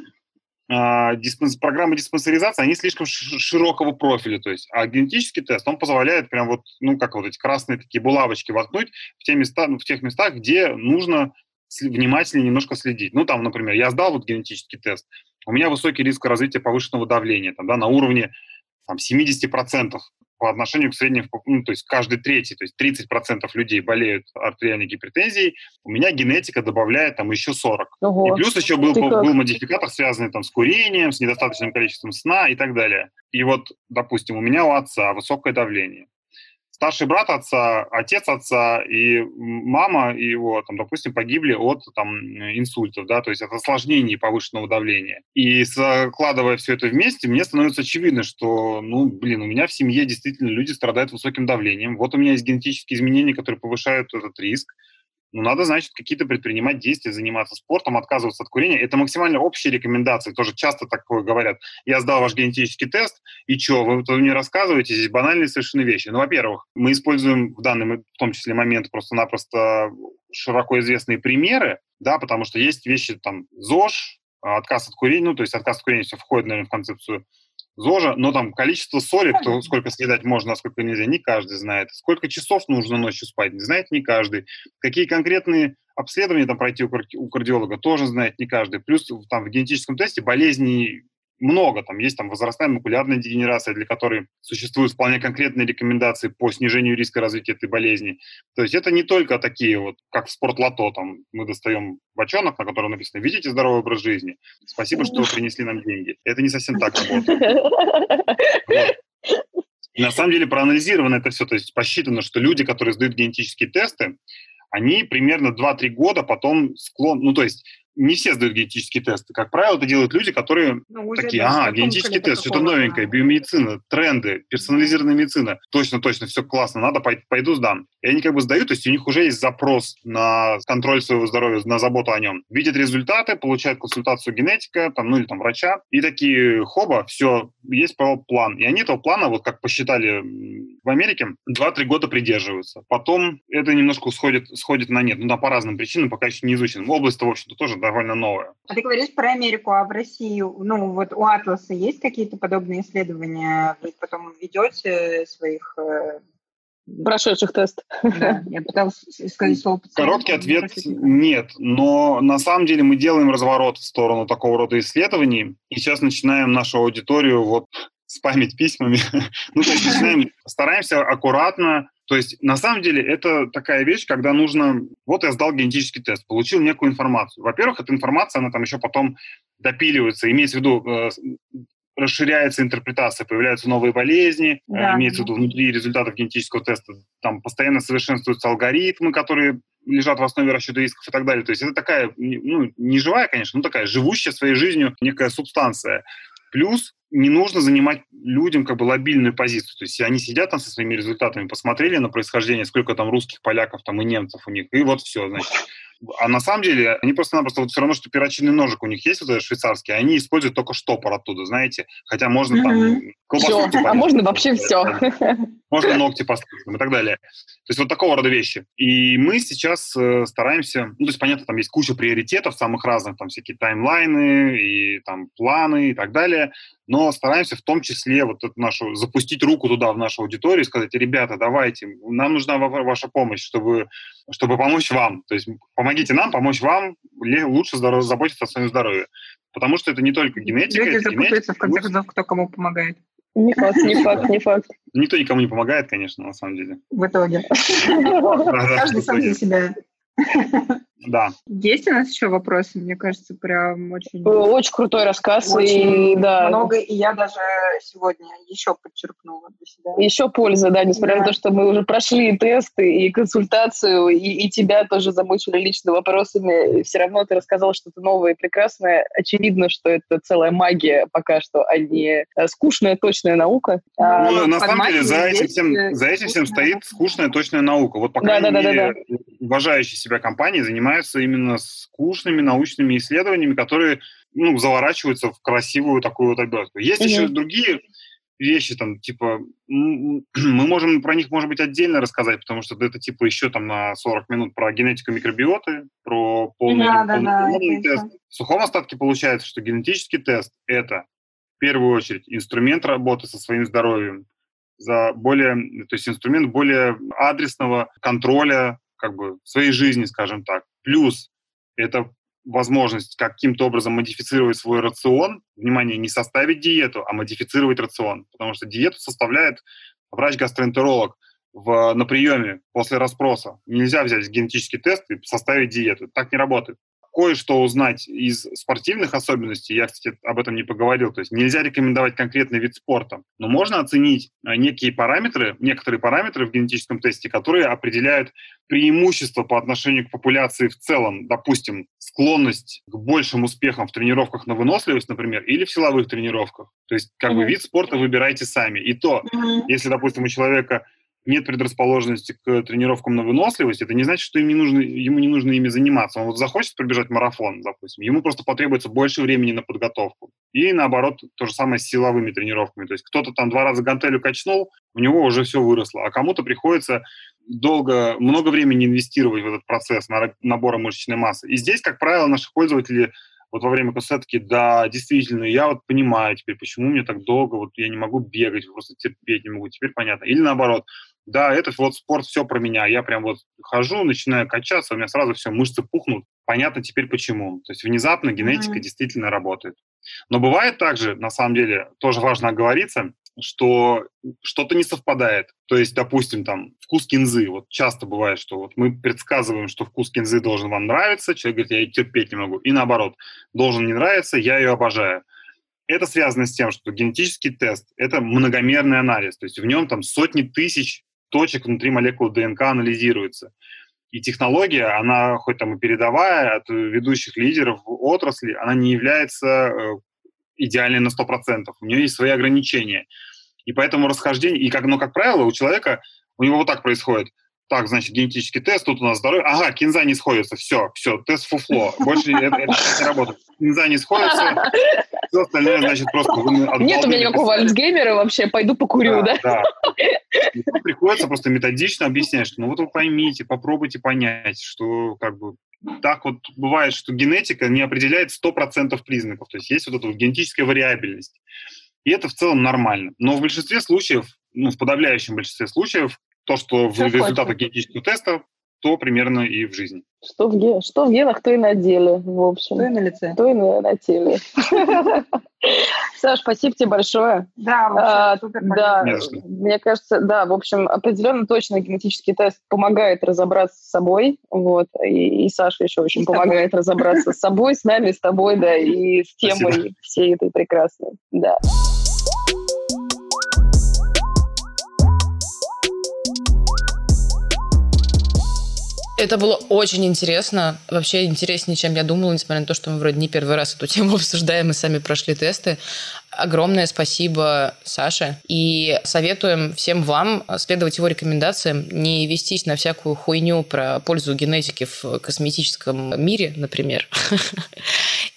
Speaker 11: диспенс- программы диспансеризации, они слишком ши- широкого профиля, то есть, а генетический тест, он позволяет прям вот, ну, как вот эти красные такие булавочки воткнуть в, те места, ну, в тех местах, где нужно внимательнее немножко следить. Ну, там, например, я сдал вот генетический тест, у меня высокий риск развития повышенного давления, там, да, на уровне там, 70% по отношению к среднему, ну, то есть каждый третий, то есть 30% людей болеют артериальной гипертензией, у меня генетика добавляет там еще 40.
Speaker 12: Ого.
Speaker 11: И плюс еще был,
Speaker 12: Ты как?
Speaker 11: был модификатор, связанный там с курением, с недостаточным количеством сна и так далее. И вот, допустим, у меня у отца высокое давление. Старший брат отца, отец отца и мама его, там, допустим, погибли от там, инсультов, да, то есть от осложнений повышенного давления. И складывая все это вместе, мне становится очевидно, что, ну, блин, у меня в семье действительно люди страдают высоким давлением. Вот у меня есть генетические изменения, которые повышают этот риск. Ну, надо, значит, какие-то предпринимать действия, заниматься спортом, отказываться от курения. Это максимально общие рекомендации, тоже часто такое говорят. Я сдал ваш генетический тест, и что, вы, мне рассказываете здесь банальные совершенно вещи. Ну, во-первых, мы используем в данный, в том числе, момент просто-напросто широко известные примеры, да, потому что есть вещи, там, ЗОЖ, а, отказ от курения, ну, то есть отказ от курения все входит, наверное, в концепцию ЗОЖа, но там количество соли, кто, сколько съедать можно, а сколько нельзя, не каждый знает. Сколько часов нужно ночью спать, не знает не каждый. Какие конкретные обследования там пройти у, кар- у кардиолога, тоже знает не каждый. Плюс там в генетическом тесте болезней много. Там есть там возрастная макулярная дегенерация, для которой существуют вполне конкретные рекомендации по снижению риска развития этой болезни. То есть это не только такие вот, как в спортлото, там мы достаем бочонок, на котором написано «Видите здоровый образ жизни? Спасибо, что вы принесли нам деньги». Это не совсем так работает. На самом деле проанализировано это все, то есть посчитано, что люди, которые сдают генетические тесты, они примерно 2-3 года потом склон, ну то есть не все сдают генетические тесты. Как правило, это делают люди, которые
Speaker 10: Ну,
Speaker 11: такие, ага, генетический тест, что-то новенькое, биомедицина, тренды, персонализированная медицина. Точно, точно, все классно, надо, пой- пойду сдам. И они как бы сдают, то есть у них уже есть запрос на контроль своего здоровья, на заботу о нем. Видят результаты, получают консультацию генетика, там, ну или там врача, и такие, хоба, все, есть план. И они этого плана, вот как посчитали в Америке, 2-3 года придерживаются. Потом это немножко сходит, сходит на нет, ну да, по разным причинам, пока еще не изучено. Область-то, в общем-то, тоже довольно новая.
Speaker 10: А ты говоришь про Америку, а в Россию, ну вот у Атласа есть какие-то подобные исследования? Вы потом ведете своих...
Speaker 12: Прошедших тест.
Speaker 10: Да, я пыталась сказать слово пациент.
Speaker 11: Короткий ответ – нет. Но на самом деле мы делаем разворот в сторону такого рода исследований. И сейчас начинаем нашу аудиторию вот спамить письмами. ну, то есть начинаем, стараемся аккуратно. То есть на самом деле это такая вещь, когда нужно... Вот я сдал генетический тест, получил некую информацию. Во-первых, эта информация, она там еще потом допиливается. Имеется в виду, э, расширяется интерпретация, появляются новые болезни,
Speaker 10: Да,
Speaker 11: э, имеется в
Speaker 10: да.
Speaker 11: виду внутри результатов генетического теста, там постоянно совершенствуются алгоритмы, которые лежат в основе расчета рисков и так далее. То есть это такая, ну, не живая, конечно, но такая живущая своей жизнью некая субстанция. Плюс не нужно занимать людям как бы лобильную позицию. То есть они сидят там со своими результатами, посмотрели на происхождение, сколько там русских, поляков там и немцев у них, и вот все, значит. А на самом деле они просто-напросто вот все равно, что перочинный ножик у них есть, вот этот швейцарский, они используют только штопор оттуда, знаете. Хотя можно там
Speaker 12: Мгм.
Speaker 11: колбасу
Speaker 12: Всё.
Speaker 11: типа
Speaker 12: А можно вообще все.
Speaker 11: можно ногти там и так далее. То есть вот такого рода вещи. И мы сейчас э, стараемся, ну, то есть, понятно, там есть куча приоритетов самых разных, там всякие таймлайны и там планы и так далее, но стараемся в том числе вот эту нашу, запустить руку туда, в нашу аудиторию и сказать, ребята, давайте, нам нужна ва- ваша помощь, чтобы, чтобы помочь вам. То есть помогите нам помочь вам лучше здоров- заботиться о своем здоровье. Потому что это не только генетика,
Speaker 10: Люди запутаются, в конце концов, кто кому помогает
Speaker 12: Не факт, не факт, не факт.
Speaker 11: Никто никому не помогает, конечно, на самом деле.
Speaker 10: в итоге. Каждый сам за себя.
Speaker 11: Да.
Speaker 10: Есть у нас еще вопросы? Мне кажется, прям очень...
Speaker 12: Очень крутой рассказ.
Speaker 10: Очень
Speaker 12: и, да,
Speaker 10: много, и я даже сегодня еще подчеркнула для себя.
Speaker 12: Еще польза, да, несмотря
Speaker 10: Да.
Speaker 12: на то, что мы уже прошли и тесты, и консультацию, и, и тебя тоже замучили лично вопросами, все равно ты рассказал что-то новое и прекрасное. Очевидно, что это целая магия пока что, а не э, скучная точная наука. А,
Speaker 11: Ну, на самом деле, за этим, всем,
Speaker 12: э,
Speaker 11: за этим всем стоит скучная точная наука. Вот, по
Speaker 12: Да,
Speaker 11: крайней
Speaker 12: да, да, да,
Speaker 11: мере, уважающие себя компании занимаются именно скучными научными исследованиями, которые ну, заворачиваются в красивую такую вот обертку. Есть еще
Speaker 12: Мгм.
Speaker 11: другие вещи, там, типа, мы можем про них, может быть, отдельно рассказать, потому что это, типа, еще там на 40 минут про генетику микробиоты, про полный,
Speaker 10: Да, да,
Speaker 11: полный-
Speaker 10: да,
Speaker 11: полный
Speaker 10: это
Speaker 11: тест.
Speaker 10: еще.
Speaker 11: В сухом остатке получается, что генетический тест – это в первую очередь инструмент работы со своим здоровьем, за более, то есть инструмент более адресного контроля как бы своей жизни, скажем так. Плюс это возможность каким-то образом модифицировать свой рацион. Внимание, не составить диету, а модифицировать рацион. Потому что диету составляет врач-гастроэнтеролог в, на приеме после расспроса. Нельзя взять генетический тест и составить диету. Так не работает. Кое-что узнать из спортивных особенностей, я, кстати, об этом не поговорил, то есть нельзя рекомендовать конкретный вид спорта, но можно оценить э, некие параметры, некоторые параметры в генетическом тесте, которые определяют преимущество по отношению к популяции в целом, допустим, склонность к большим успехам в тренировках на выносливость, например, или в силовых тренировках. То есть как бы
Speaker 12: Мгм.
Speaker 11: вид спорта выбирайте сами. И то, если, допустим, у человека нет предрасположенности к тренировкам на выносливость, это не значит, что им не нужно, ему не нужно ими заниматься. Он вот захочет пробежать марафон, допустим, ему просто потребуется больше времени на подготовку. И наоборот, то же самое с силовыми тренировками. То есть кто-то там два раза гантелью качнул, у него уже все выросло, а кому-то приходится долго, много времени инвестировать в этот процесс на- набора мышечной массы. И здесь, как правило, наши пользователи вот во время концертки, да, действительно, я вот понимаю теперь, почему мне так долго, вот я не могу бегать, просто терпеть не могу, теперь понятно. Или наоборот, да, этот вот спорт все про меня, я прям вот хожу, начинаю качаться, у меня сразу все, мышцы пухнут, понятно теперь почему. То есть внезапно генетика
Speaker 10: Мгм.
Speaker 11: действительно работает. Но бывает также, на самом деле, тоже важно оговориться, что что-то не совпадает. То есть, допустим, там вкус кинзы. Вот часто бывает, что вот мы предсказываем, что вкус кинзы должен вам нравиться, человек говорит, я ее терпеть не могу. И наоборот, должен не нравиться, я ее обожаю. Это связано с тем, что генетический тест – это многомерный анализ, то есть в нем там сотни тысяч точек внутри молекул ДНК анализируется. И технология, она хоть там и передовая от ведущих лидеров отрасли, она не является э, идеальной на 100%. У нее есть свои ограничения. И поэтому расхождение, и как, но, как правило, у человека, у него вот так происходит. Так, значит, генетический тест, тут у нас здоровье. Ага, кинза не сходится, все, все, тест фуфло. Больше это не работает. Кинза не сходится, все остальное, значит, просто...
Speaker 12: Нет у меня никакого Альцгеймера вообще, пойду покурю, да?
Speaker 11: да. Приходится просто методично объяснять, что ну вот вы поймите, попробуйте понять, что как бы так вот бывает, что генетика не определяет 100% признаков. То есть есть вот эта вот генетическая вариабельность. И это в целом нормально. Но в большинстве случаев, ну, в подавляющем большинстве случаев, то, что в результатах генетического теста, то примерно и в жизни.
Speaker 12: Что в, ге- что в генах, то и на деле, в общем.
Speaker 4: То и на лице.
Speaker 12: То и на, на теле. Саш, спасибо тебе большое.
Speaker 10: Да,
Speaker 12: А,
Speaker 10: вообще супер
Speaker 12: да, мне кажется, да, в общем, определенно точно генетический тест помогает разобраться с собой, вот, и, и Саша еще очень помогает разобраться с собой, с нами, с тобой, да, и с темой всей этой прекрасной, да.
Speaker 3: Это было очень интересно. Вообще интереснее, чем я думала, несмотря на то, что мы вроде не первый раз эту тему обсуждаем, мы сами прошли тесты. Огромное спасибо Саше. И советуем всем вам следовать его рекомендациям, не вестись на всякую хуйню про пользу генетики в косметическом мире, например.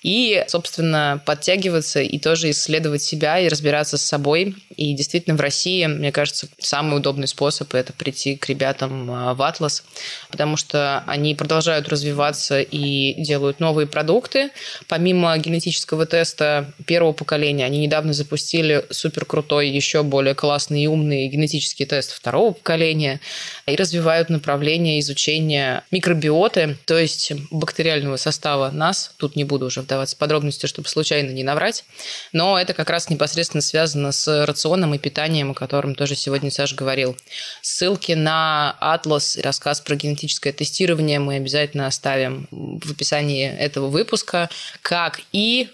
Speaker 3: И, собственно, подтягиваться и тоже исследовать себя и разбираться с собой. И действительно в России, мне кажется, самый удобный способ – это прийти к ребятам а, в Атлас, потому что они продолжают развиваться и делают новые продукты. Помимо генетического теста первого поколения, они недавно запустили супер крутой, еще более классный и умный генетический тест второго поколения и развивают направление изучения микробиоты, то есть бактериального состава нас. Тут не буду уже вдаваться вдаваться в подробности, чтобы случайно не наврать. Но это как раз непосредственно связано с рационом и питанием, о котором тоже сегодня Саша говорил. Ссылки на атлас, рассказ про генетическое тестирование мы обязательно оставим в описании этого выпуска, как и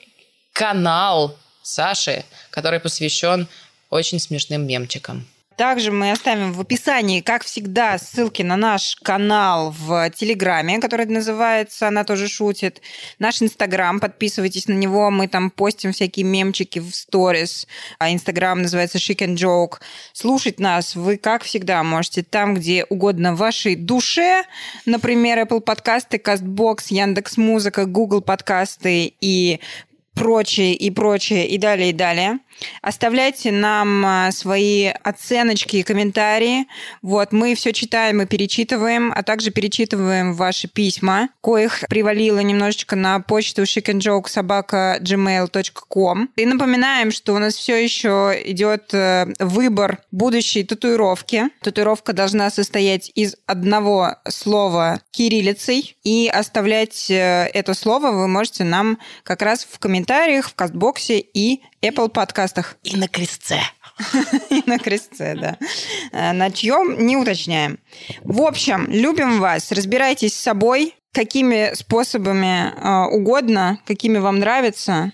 Speaker 3: канал Саши, который посвящен очень смешным мемчикам.
Speaker 4: Также мы оставим в описании, как всегда, ссылки на наш канал в Телеграме, который называется «Она тоже шутит». Наш Инстаграм, подписывайтесь на него, мы там постим всякие мемчики в сторис. А Инстаграм называется Chic and Joke. Слушать нас вы, как всегда, можете там, где угодно вашей душе. Например, Apple подкасты, CastBox, Яндекс.Музыка, Google подкасты и прочее, и прочее, и далее, и далее. Оставляйте нам а, свои оценочки и комментарии. Вот, мы все читаем и перечитываем, а также перечитываем ваши письма, коих привалило немножечко на почту chickenjokesobaka.gmail.com. И напоминаем, что у нас все еще идет э, выбор будущей татуировки. Татуировка должна состоять из одного слова кириллицей, и оставлять э, это слово вы можете нам как раз в комментариях, в кастбоксе и Apple подкастах.
Speaker 3: И на крестце.
Speaker 4: И на крестце, да. Э, на чьем не уточняем. В общем, любим вас. Разбирайтесь с собой, какими способами э, угодно, какими вам нравится,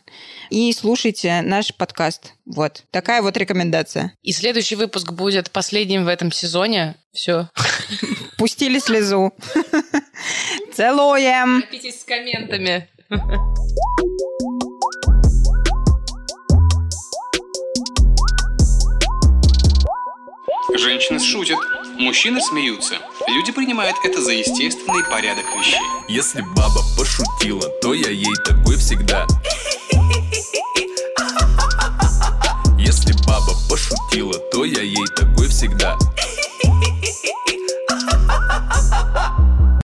Speaker 4: и слушайте наш подкаст. Вот. Такая вот рекомендация.
Speaker 3: И следующий выпуск будет последним в этом сезоне. Все.
Speaker 4: Пустили слезу. Целуем.
Speaker 3: Торопитесь с комментами.
Speaker 1: Женщины шутят, мужчины смеются. Люди принимают это за естественный порядок вещей.
Speaker 2: Если баба пошутила, то я ей такой всегда. Если баба пошутила, то я ей такой всегда.